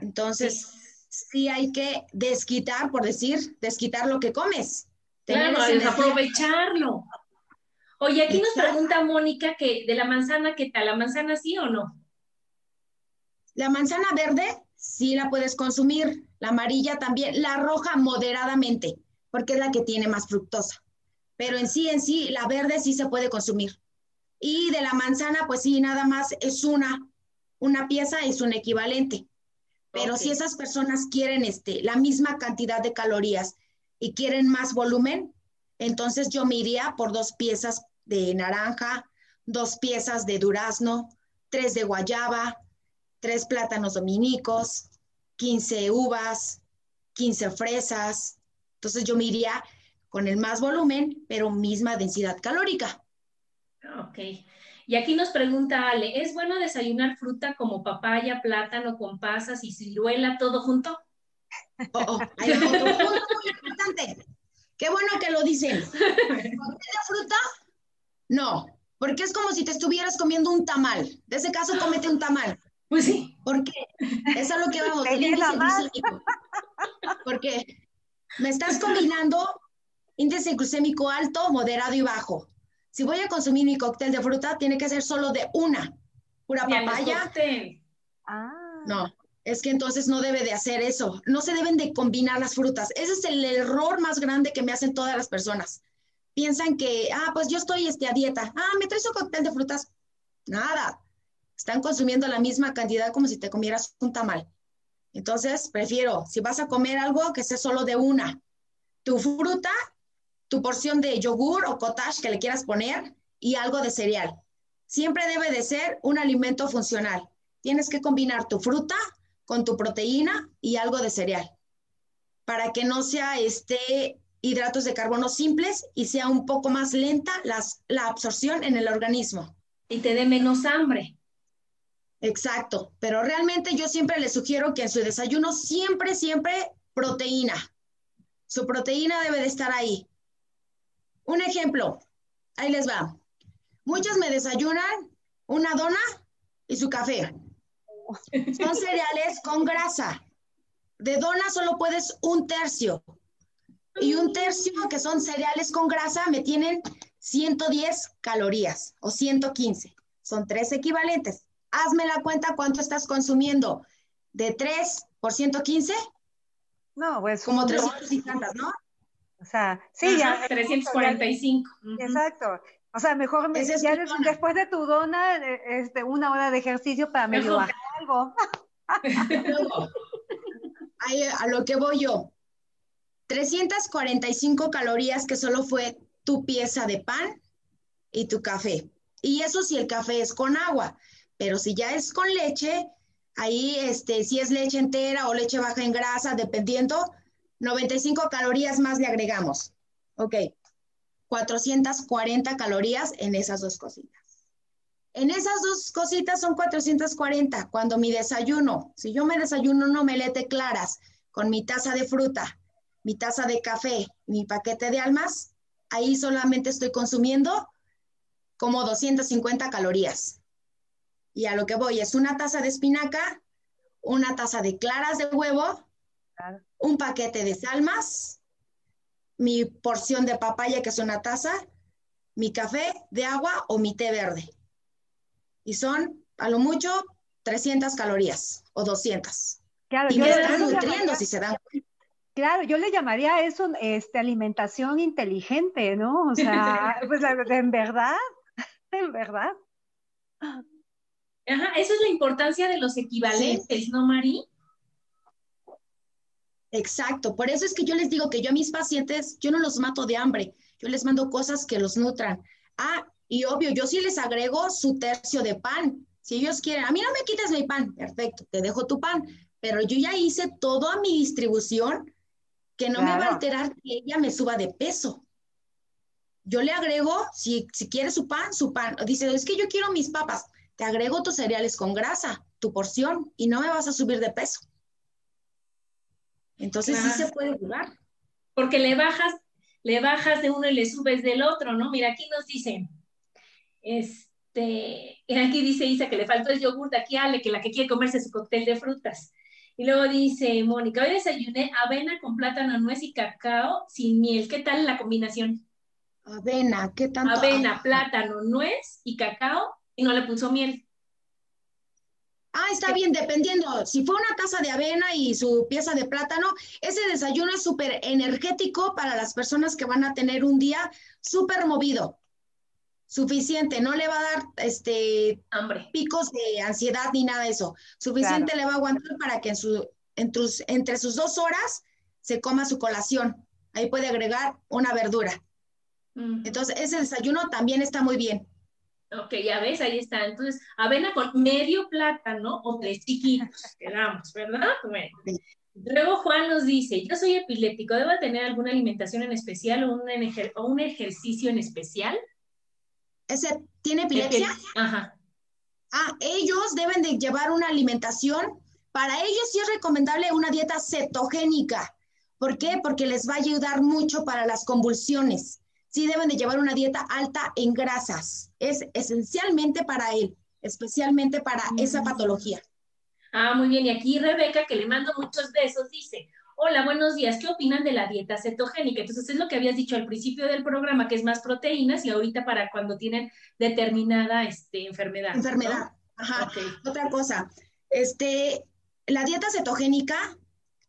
Entonces, sí. hay que desquitar, por decir, desquitar lo que comes. Claro, aprovecharlo. Oye, aquí nos pregunta Mónica que de la manzana, ¿qué tal? ¿La manzana sí o no? La manzana verde sí la puedes consumir, la amarilla también, la roja moderadamente, porque es la que tiene más fructosa. Pero en sí, en sí, la verde sí se puede consumir. Y de la manzana, pues sí, nada más es una, una pieza, es un equivalente. Pero si esas personas quieren este, la misma cantidad de calorías y quieren más volumen, entonces yo me iría por dos piezas de naranja, dos piezas de durazno, tres de guayaba, tres plátanos dominicos, 15 uvas, 15 fresas. Entonces yo me iría con el más volumen, pero misma densidad calórica. Ok. Y aquí nos pregunta Ale, ¿es bueno desayunar fruta como papaya, plátano con pasas y ciruela todo junto? Oh, oh, hay otro punto muy importante. Qué bueno que lo dicen. la fruta? No, porque es como si te estuvieras comiendo un tamal. De ese caso, cómete un tamal. Pues sí. ¿Por qué? Eso es lo que vamos. Porque me estás combinando índice glucémico alto, moderado y bajo. Si voy a consumir mi cóctel de fruta, tiene que ser solo de una. Pura papaya. Ah. No, es que entonces no debe de hacer eso. No se deben de combinar las frutas. Ese es el error más grande que me hacen todas las personas. Piensan que, ah, pues yo estoy este, a dieta. Ah, me traes un cóctel de frutas. Nada. Están consumiendo la misma cantidad como si te comieras un tamal. Entonces, prefiero, si vas a comer algo, que sea solo de una. Tu fruta, tu porción de yogur o cottage que le quieras poner y algo de cereal. Siempre debe de ser un alimento funcional. Tienes que combinar tu fruta con tu proteína y algo de cereal, para que no sea este hidratos de carbono simples y sea un poco más lenta la absorción en el organismo. Y te dé menos hambre. Exacto, pero realmente yo siempre les sugiero que en su desayuno siempre, siempre proteína. Su proteína debe de estar ahí. Un ejemplo, ahí les va. Muchos me desayunan una dona y su café. Son cereales con grasa. De dona solo puedes un tercio. Y un tercio, que son cereales con grasa, me tienen 110 calorías o 115. Son tres equivalentes. Hazme la cuenta cuánto estás consumiendo. ¿De 3 por 115? No, pues. Como 300 y tantas, ¿no? O sea, sí, ya. 345. Exacto. O sea, mejor me, ya después de tu dona, eh, este, una hora de ejercicio para medio bajar algo. a lo que voy yo. 345 calorías que solo fue tu pieza de pan y tu café. Y eso si el café es con agua, pero si ya es con leche, ahí este, si es leche entera o leche baja en grasa, dependiendo, 95 calorías más le agregamos. Ok. 440 calorías en esas dos cositas. En esas dos cositas son 440. Cuando mi desayuno, si yo me desayuno un omelete claras con mi taza de fruta, mi taza de café, mi paquete de almas, ahí solamente estoy consumiendo como 250 calorías. Y a lo que voy es una taza de espinaca, una taza de claras de huevo, un paquete de salmas, mi porción de papaya, que es una taza, mi café de agua o mi té verde. Y son, a lo mucho, 300 calorías o 200. Claro, y me están nutriendo, si se dan cuenta. Claro, yo le llamaría eso este, alimentación inteligente, ¿no? O sea, pues en verdad, en verdad. Ajá, esa es la importancia de los equivalentes, ¿no, Mari? Exacto, por eso es que yo les digo que yo a mis pacientes, yo no los mato de hambre, yo les mando cosas que los nutran. Ah, y obvio, yo sí les agrego su tercio de pan. Si ellos quieren, a mí no me quites mi pan, perfecto, te dejo tu pan, pero yo ya hice toda mi distribución que no me va a alterar que ella me suba de peso. Yo le agrego, si, si quiere su pan, su pan. Dice, es que yo quiero mis papas. Te agrego tus cereales con grasa, tu porción, y no me vas a subir de peso. Entonces sí se puede jugar. Porque le bajas, le bajas de uno y le subes del otro, ¿no? Mira, aquí nos dicen, este, aquí dice Isa que le faltó el yogur, aquí Ale, que la que quiere comerse su cóctel de frutas. Y luego dice Mónica, hoy desayuné avena con plátano, nuez y cacao sin miel. ¿Qué tal la combinación? Avena, ¿qué tanto? Avena, plátano, nuez y cacao y no le puso miel. Ah, está bien, dependiendo. Si fue una taza de avena y su pieza de plátano, ese desayuno es súper energético para las personas que van a tener un día súper movido. Suficiente, no le va a dar este hambre, picos de ansiedad ni nada de eso. Suficiente le va a aguantar para que en su, entre sus dos horas se coma su colación. Ahí puede agregar una verdura. Entonces, ese desayuno también está muy bien. Ok, ya ves, ahí está. Entonces, avena con medio plátano o tres chiquitos, quedamos, ¿verdad? Luego Juan nos dice, yo soy epiléptico, ¿debo tener alguna alimentación en especial o un, o un ejercicio en especial? ¿Ese tiene epilepsia? Ajá. Ah, ellos deben de llevar una alimentación. Para ellos sí es recomendable una dieta cetogénica. ¿Por qué? Porque les va a ayudar mucho para las convulsiones sí deben de llevar una dieta alta en grasas. Es esencialmente para él, especialmente para esa patología. Ah, muy bien. Y aquí Rebeca, que le mando muchos besos, dice, hola, buenos días, ¿qué opinan de la dieta cetogénica? Entonces es lo que habías dicho al principio del programa, que es más proteínas y ahorita para cuando tienen determinada este, enfermedad. Enfermedad, ajá. Otra cosa, este, la dieta cetogénica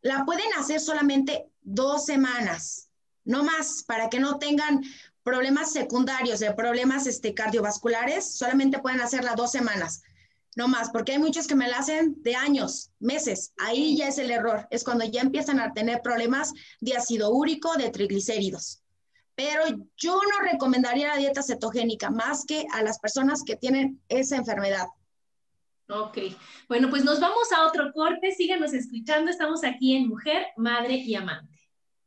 la pueden hacer solamente dos semanas no más, para que no tengan problemas secundarios de problemas este, cardiovasculares, solamente pueden hacerla dos semanas, no más, porque hay muchos que me la hacen de años, meses, ahí ya es el error, es cuando ya empiezan a tener problemas de ácido úrico, de triglicéridos. Pero yo no recomendaría la dieta cetogénica más que a las personas que tienen esa enfermedad. Ok, bueno, pues nos vamos a otro corte, síganos escuchando, estamos aquí en Mujer, Madre y Amante.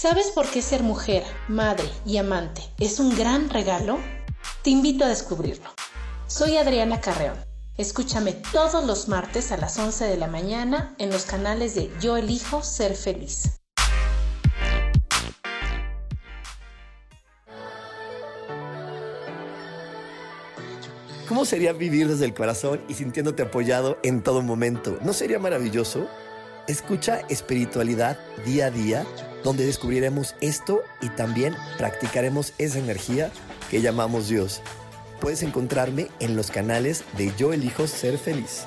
¿Sabes por qué ser mujer, madre y amante es un gran regalo? Te invito a descubrirlo. Soy Adriana Carreón. Escúchame todos los martes a las 11 de la mañana en los canales de Yo elijo ser feliz. ¿Cómo sería vivir desde el corazón y sintiéndote apoyado en todo momento? ¿No sería maravilloso? Escucha espiritualidad día a día donde descubriremos esto y también practicaremos esa energía que llamamos Dios. Puedes encontrarme en los canales de Yo elijo ser feliz.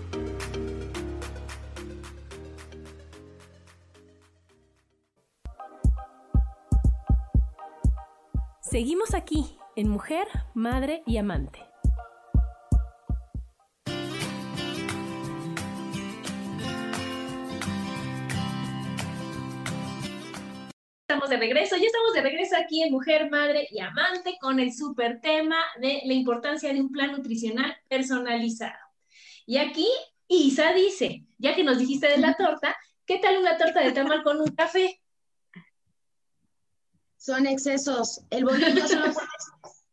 Seguimos aquí en Mujer, Madre y Amante. estamos de regreso, ya estamos de regreso aquí en Mujer, Madre y Amante con el súper tema de la importancia de un plan nutricional personalizado. Y aquí Isa dice, ya que nos dijiste de la torta, ¿qué tal una torta de tamal con un café? Son excesos. El bolillo solo puedes,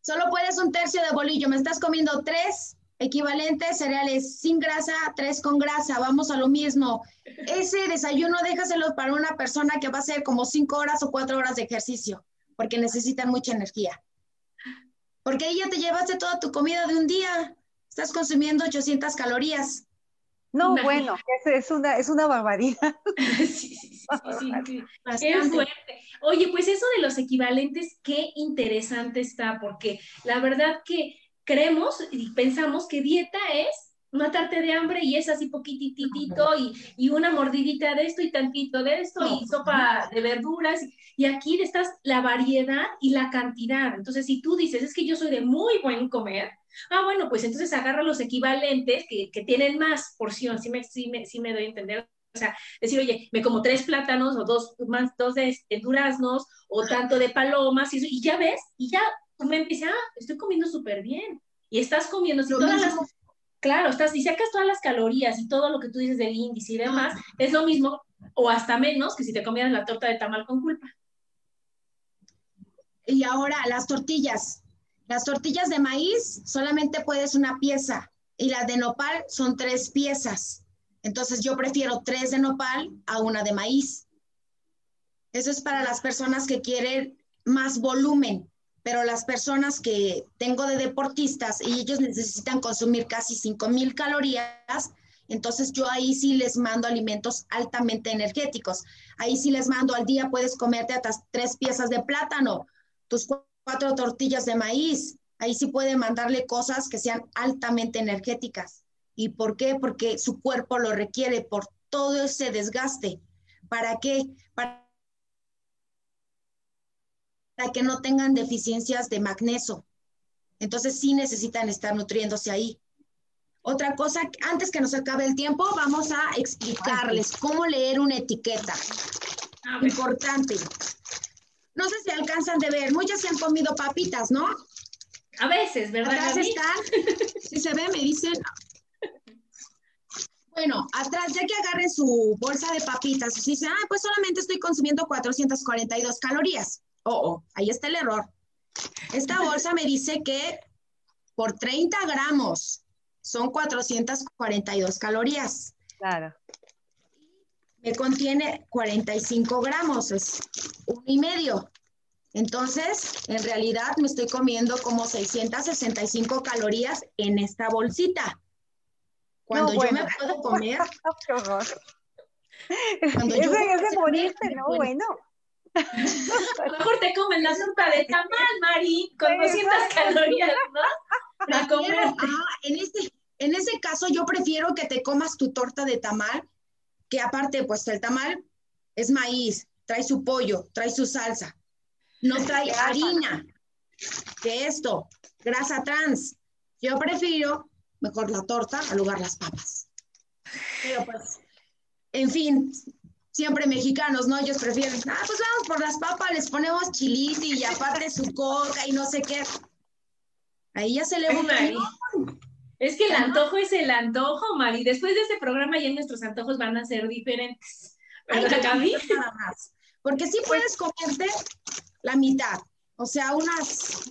solo puedes un tercio de bolillo. Me estás comiendo tres equivalentes cereales sin grasa, tres con grasa. Vamos a lo mismo. Ese desayuno déjaselo para una persona que va a hacer como cinco horas o cuatro horas de ejercicio, porque necesitan mucha energía. Porque ahí ya te llevaste toda tu comida de un día. Estás consumiendo 800 calorías. No, bueno, es, una, es una barbaridad. sí, sí, sí, sí, Qué fuerte. Oye, pues eso de los equivalentes, qué interesante está, porque la verdad que creemos y pensamos que dieta es matarte de hambre y es así poquititito y, y, una mordidita de esto y tantito de esto y sopa de verduras y aquí estás la variedad y la cantidad. Entonces, si tú dices, es que yo soy de muy buen comer, Ah, bueno, pues entonces agarra los equivalentes que, tienen más porción, si me, sí me, doy a entender. O sea, decir, oye, me como tres plátanos o dos, más, dos de, duraznos o tanto de palomas y, y ya ves, y ya tú me empiezas, ah, estoy comiendo súper bien. Y estás comiendo, si todas las, claro, estás, y sacas todas las calorías y todo lo que tú dices del índice y demás, es lo mismo o hasta menos que si te comieras la torta de tamal con culpa. Y ahora las tortillas. Las tortillas de maíz solamente puedes una pieza y las de nopal son tres piezas. Entonces yo prefiero tres de nopal a una de maíz. Eso es para las personas que quieren más volumen, pero las personas que tengo de deportistas y ellos necesitan consumir casi 5000 calorías, entonces yo ahí sí les mando alimentos altamente energéticos. Ahí sí les mando al día, puedes comerte hasta tres piezas de plátano, tus cuatro tortillas de maíz. Ahí sí puede mandarle cosas que sean altamente energéticas. ¿Y por qué? Porque su cuerpo lo requiere por todo ese desgaste. ¿Para qué? Para, que no tengan deficiencias de magnesio. Entonces sí necesitan estar nutriéndose ahí. Otra cosa, antes que nos acabe el tiempo, vamos a explicarles cómo leer una etiqueta. Importante. No sé si alcanzan de ver, muchas se han comido papitas, ¿no? A veces, ¿verdad? Atrás están, si se ve, me dicen. Bueno, atrás, ya que agarren su bolsa de papitas, y dicen, ah, pues solamente estoy consumiendo 442 calorías. Oh, oh, ahí está el error. Esta bolsa me dice que por 30 gramos son 442 calorías. Claro. Me contiene 45 gramos, es un y medio. Entonces, en realidad me estoy comiendo como 665 calorías en esta bolsita. Cuando yo me puedo comer. Qué horror. Cuando Eso es de morirte, ¿no? Bueno. Mejor te comen la sopa de tamal, Mari, con 200 calorías, ¿no? La comer. Ah, en, este, en ese caso, yo prefiero que te comas tu torta de tamal que aparte, pues el tamal es maíz, trae su pollo, trae su salsa, no trae harina, que esto, grasa trans. Yo prefiero mejor la torta al lugar las papas. Pero pues, en fin, siempre mexicanos, ¿no? Ellos prefieren, ah, pues vamos por las papas, les ponemos chiliti y aparte su coca y no sé qué. Ahí ya se le es que el antojo es el antojo, Mari. Después de este programa ya nuestros antojos van a ser diferentes. ¿Verdad, Nada más. Porque sí puedes comerte la mitad, o sea, unas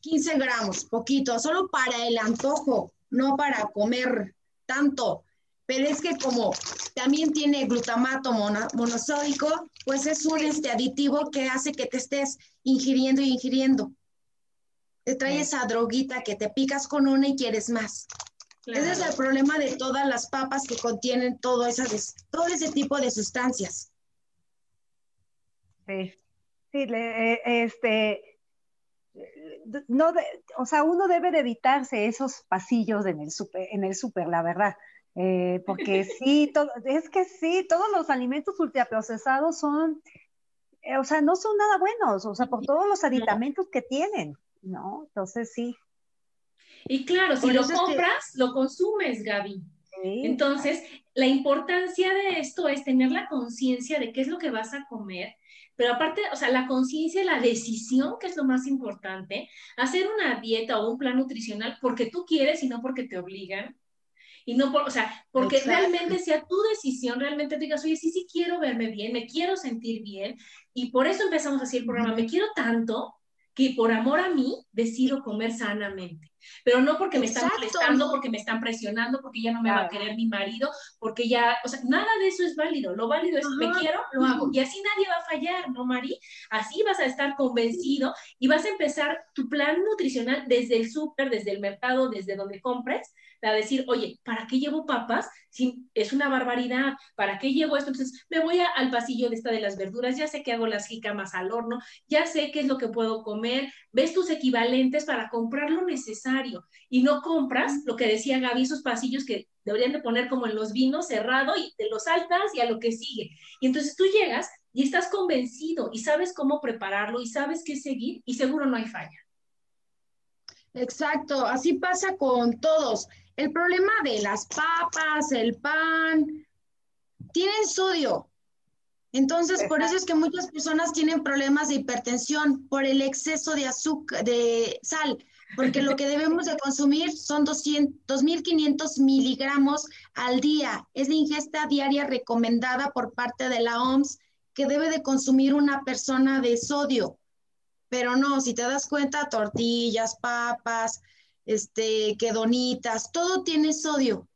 15 gramos, poquito, solo para el antojo, no para comer tanto. Pero es que como también tiene glutamato monosódico, pues es un este aditivo que hace que te estés ingiriendo y ingiriendo te trae esa droguita que te picas con una y quieres más. Ese es el problema de todas las papas que contienen todo, todo ese tipo de sustancias. Sí, sí, eh, este, no, o sea, uno debe de evitarse esos pasillos en el súper, en el super, la verdad. Eh, porque sí, todo, es que sí, todos los alimentos ultraprocesados son, eh, o sea, no son nada buenos, o sea, por todos los aditamentos que tienen. ¿no? Entonces sí. Y claro, si lo compras, lo consumes, Gaby. Entonces, la importancia de esto es tener la conciencia de qué es lo que vas a comer, pero aparte, o sea, la conciencia, la decisión, que es lo más importante, hacer una dieta o un plan nutricional porque tú quieres y no porque te obligan, y no por, o sea, porque realmente sea tu decisión, realmente digas, oye, sí, sí quiero verme bien, me quiero sentir bien, y por eso empezamos así el programa, me quiero tanto que por amor a mí decido comer sanamente, pero no porque me están molestando, porque me están presionando, porque ya no me va a querer mi marido, porque ya, o sea, nada de eso es válido, lo válido es, me quiero, lo hago, y así nadie va a fallar, ¿no, Mari? Así vas a estar convencido y vas a empezar tu plan nutricional desde el súper, desde el mercado, desde donde compres, a decir, oye, ¿para qué llevo papas? Si es una barbaridad, ¿para qué llevo esto? Entonces, me voy al pasillo de esta de las verduras, ya sé que hago las jicamas al horno, ya sé qué es lo que puedo comer, ves tus equivalentes para comprar lo necesario y no compras lo que decía Gaby, esos pasillos que deberían de poner como en los vinos, cerrado y te los saltas y a lo que sigue. Y entonces tú llegas y estás convencido y sabes cómo prepararlo y sabes qué seguir y seguro no hay falla. Exacto, así pasa con todos. El problema de las papas, el pan, tienen sodio. Entonces, por eso es que muchas personas tienen problemas de hipertensión por el exceso de azúcar, de sal, porque lo que debemos de consumir son 2.500 miligramos al día. Es la ingesta diaria recomendada por parte de la OMS que debe de consumir una persona de sodio. Pero no, si te das cuenta, tortillas, papas, este, que donitas, todo tiene sodio.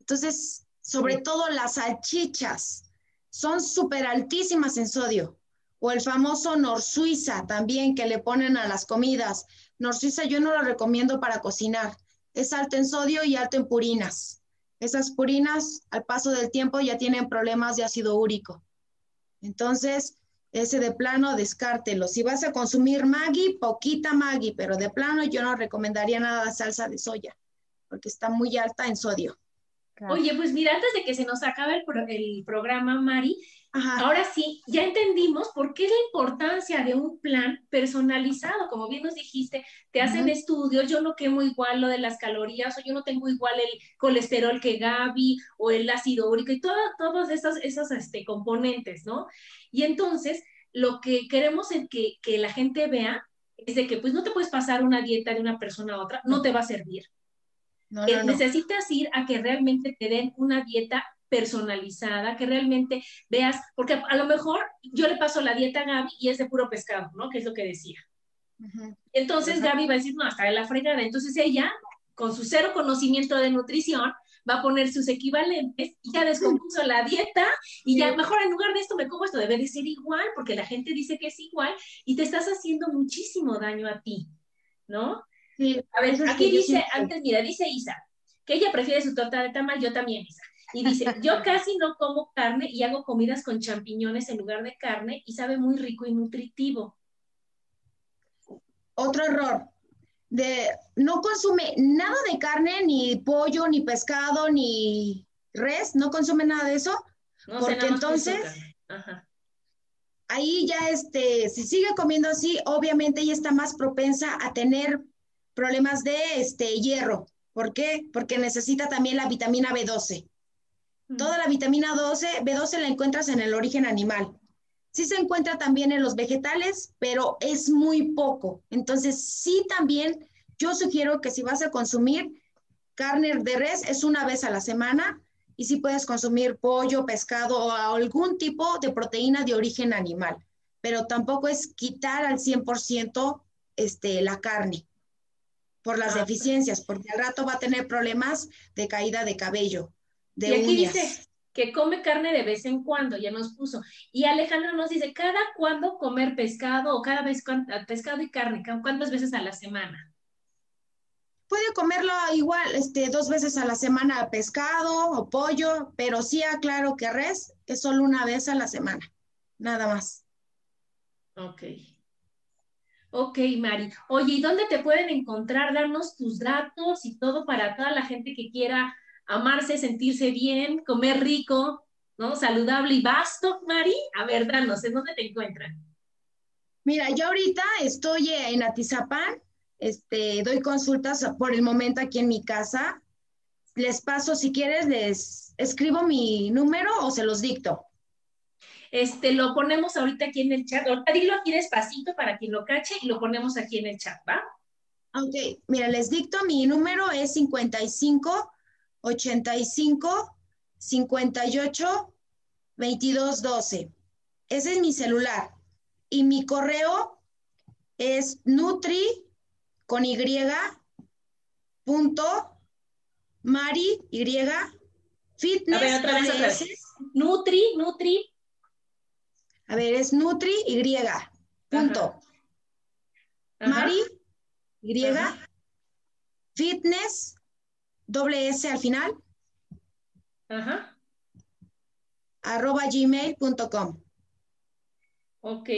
Entonces, sobre todo las salchichas son súper altísimas en sodio. O el famoso Nor Suiza también que le ponen a las comidas. Nor Suiza yo no lo recomiendo para cocinar. Es alto en sodio y alto en purinas. Esas purinas al paso del tiempo ya tienen problemas de ácido úrico. Entonces, ese de plano descártelo. Si vas a consumir Maggi, poquita Maggi, pero de plano yo no recomendaría nada de salsa de soya, porque está muy alta en sodio. Oye, pues mira, antes de que se nos acabe el, programa, Mari, ahora sí, ya entendimos por qué es la importancia de un plan personalizado. Como bien nos dijiste, te hacen estudios, yo no quemo igual lo de las calorías, o yo no tengo igual el colesterol que Gaby, o el ácido úrico, y todos esos, esos este, componentes, ¿no? Y entonces, lo que queremos es que, que la gente vea es de que pues no te puedes pasar una dieta de una persona a otra, no te va a servir. Eh, necesitas ir a que realmente te den una dieta personalizada, que realmente veas, porque a, lo mejor yo le paso la dieta a Gaby y es de puro pescado, ¿no? Que es lo que decía. Entonces Gaby va a decir, no, hasta de la fregada. Entonces ella, con su cero conocimiento de nutrición, va a poner sus equivalentes y ya descompuso la dieta y ya mejor en lugar de esto me como esto, debe de ser igual porque la gente dice que es igual y te estás haciendo muchísimo daño a ti, ¿no? Sí, a ver, aquí dice, antes, mira, dice Isa, que ella prefiere su torta de tamal, yo también, Isa. Y dice, yo casi no como carne y hago comidas con champiñones en lugar de carne y sabe muy rico y nutritivo. Otro error, de no consume nada de carne, ni pollo, ni pescado, ni res, no consume nada de eso, porque entonces ahí ya este, si sigue comiendo así, obviamente ella está más propensa a tener problemas de este hierro. ¿Por qué? Porque necesita también la vitamina B12. Toda la vitamina 12, B12 la encuentras en el origen animal. Sí se encuentra también en los vegetales, pero es muy poco. Entonces, sí también yo sugiero que si vas a consumir carne de res, es una vez a la semana y si puedes consumir pollo, pescado o algún tipo de proteína de origen animal, pero tampoco es quitar al 100% este, la carne por las ah, deficiencias, porque al rato va a tener problemas de caída de cabello, de y aquí Dice, que come carne de vez en cuando, ya nos puso. Y Alejandro nos dice, ¿cada cuándo comer pescado o cada vez pescado y carne? ¿Cuántas veces a la semana? Puede comerlo igual, este, dos veces a la semana pescado o pollo, pero sí aclaro que res es solo una vez a la semana, nada más. Ok. Ok, Mari. Oye, ¿y dónde te pueden encontrar? Darnos tus datos y todo para toda la gente que quiera amarse, sentirse bien, comer rico, ¿no? Saludable y vasto, Mari. A ver, danos, ¿en dónde te encuentran? Mira, yo ahorita estoy en Atizapán, este, doy consultas por el momento aquí en mi casa. Les paso, si quieres, les escribo mi número o se los dicto. Este, lo ponemos ahorita aquí en el chat. Ahorita dilo aquí despacito para quien lo cache y lo ponemos aquí en el chat, ¿va? Ok, mira, les dicto, mi número es 55 85 58 22 12. Ese es mi celular. Y mi correo es nutri con y punto mari y fitness. A ver, otra vez, otra vez. Nutri, nutri. A ver, es nutri y punto mari y fitness doble S al final. Ajá. arroba gmail.com. Ok.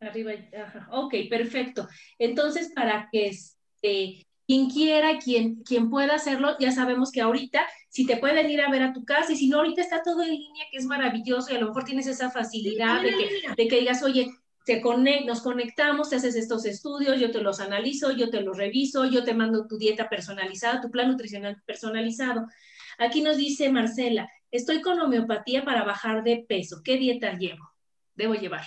Arriba, ajá. Ok, perfecto. Entonces, para que este, quien quiera, quien, quien pueda hacerlo, ya sabemos que ahorita, si te pueden ir a ver a tu casa, y si no, ahorita está todo en línea, que es maravilloso, y a lo mejor tienes esa facilidad de, que, de que digas, oye, te conect, nos conectamos, te haces estos estudios, yo te los analizo, yo te los reviso, yo te mando tu dieta personalizada, tu plan nutricional personalizado. Aquí nos dice Marcela, estoy con homeopatía para bajar de peso. ¿Qué dieta llevo? Debo llevar.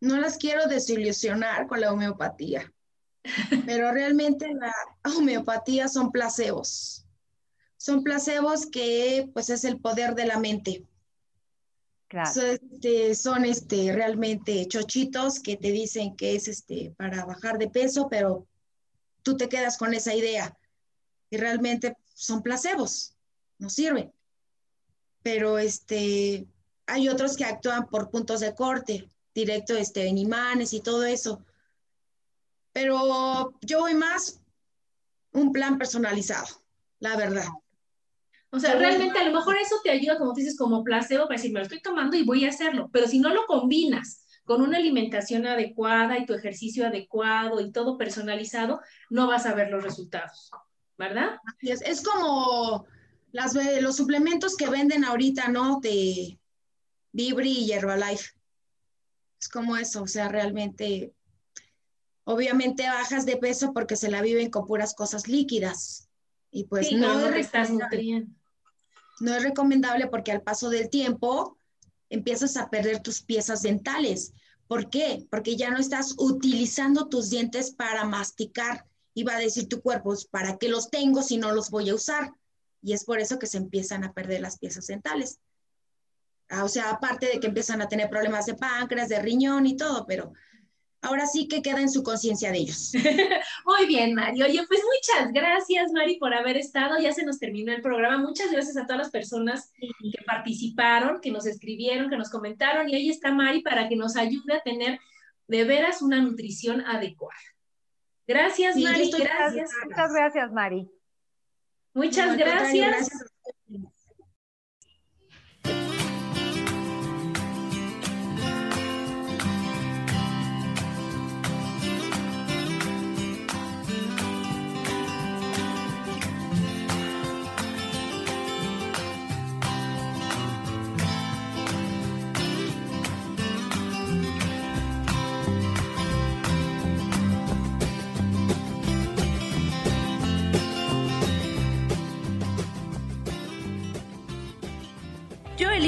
No las quiero desilusionar con la homeopatía, pero realmente la homeopatía son placebos. Son placebos que pues es el poder de la mente. Claro. Este, son este, realmente chochitos que te dicen que es este, para bajar de peso, pero tú te quedas con esa idea y realmente son placebos, no sirven. Pero este, hay otros que actúan por puntos de corte, directo este, en imanes y todo eso. Pero yo voy más un plan personalizado, la verdad. O sea, realmente a lo mejor eso te ayuda, como dices, como placebo para decir, me lo estoy tomando y voy a hacerlo. Pero si no lo combinas con una alimentación adecuada y tu ejercicio adecuado y todo personalizado, no vas a ver los resultados, ¿verdad? es, es como las, los suplementos que venden ahorita, ¿no? De Vibri y Herbalife. Es como eso, o sea, realmente, obviamente bajas de peso porque se la viven con puras cosas líquidas. Y pues no, no estás nutriendo. No es recomendable porque al paso del tiempo empiezas a perder tus piezas dentales. ¿Por qué? Porque ya no estás utilizando tus dientes para masticar. Y va a decir tu cuerpo, ¿para qué los tengo si no los voy a usar? Y es por eso que se empiezan a perder las piezas dentales. Ah, o sea, aparte de que empiezan a tener problemas de páncreas, de riñón y todo, pero ahora sí que queda en su conciencia de ellos. Muy bien, Mari. Oye, pues muchas gracias, Mari, por haber estado. Ya se nos terminó el programa. Muchas gracias a todas las personas que participaron, que nos escribieron, que nos comentaron. Y ahí está Mari para que nos ayude a tener de veras una nutrición adecuada. Gracias, Mari. Gracias. Muchas gracias, Mari. Muchas gracias.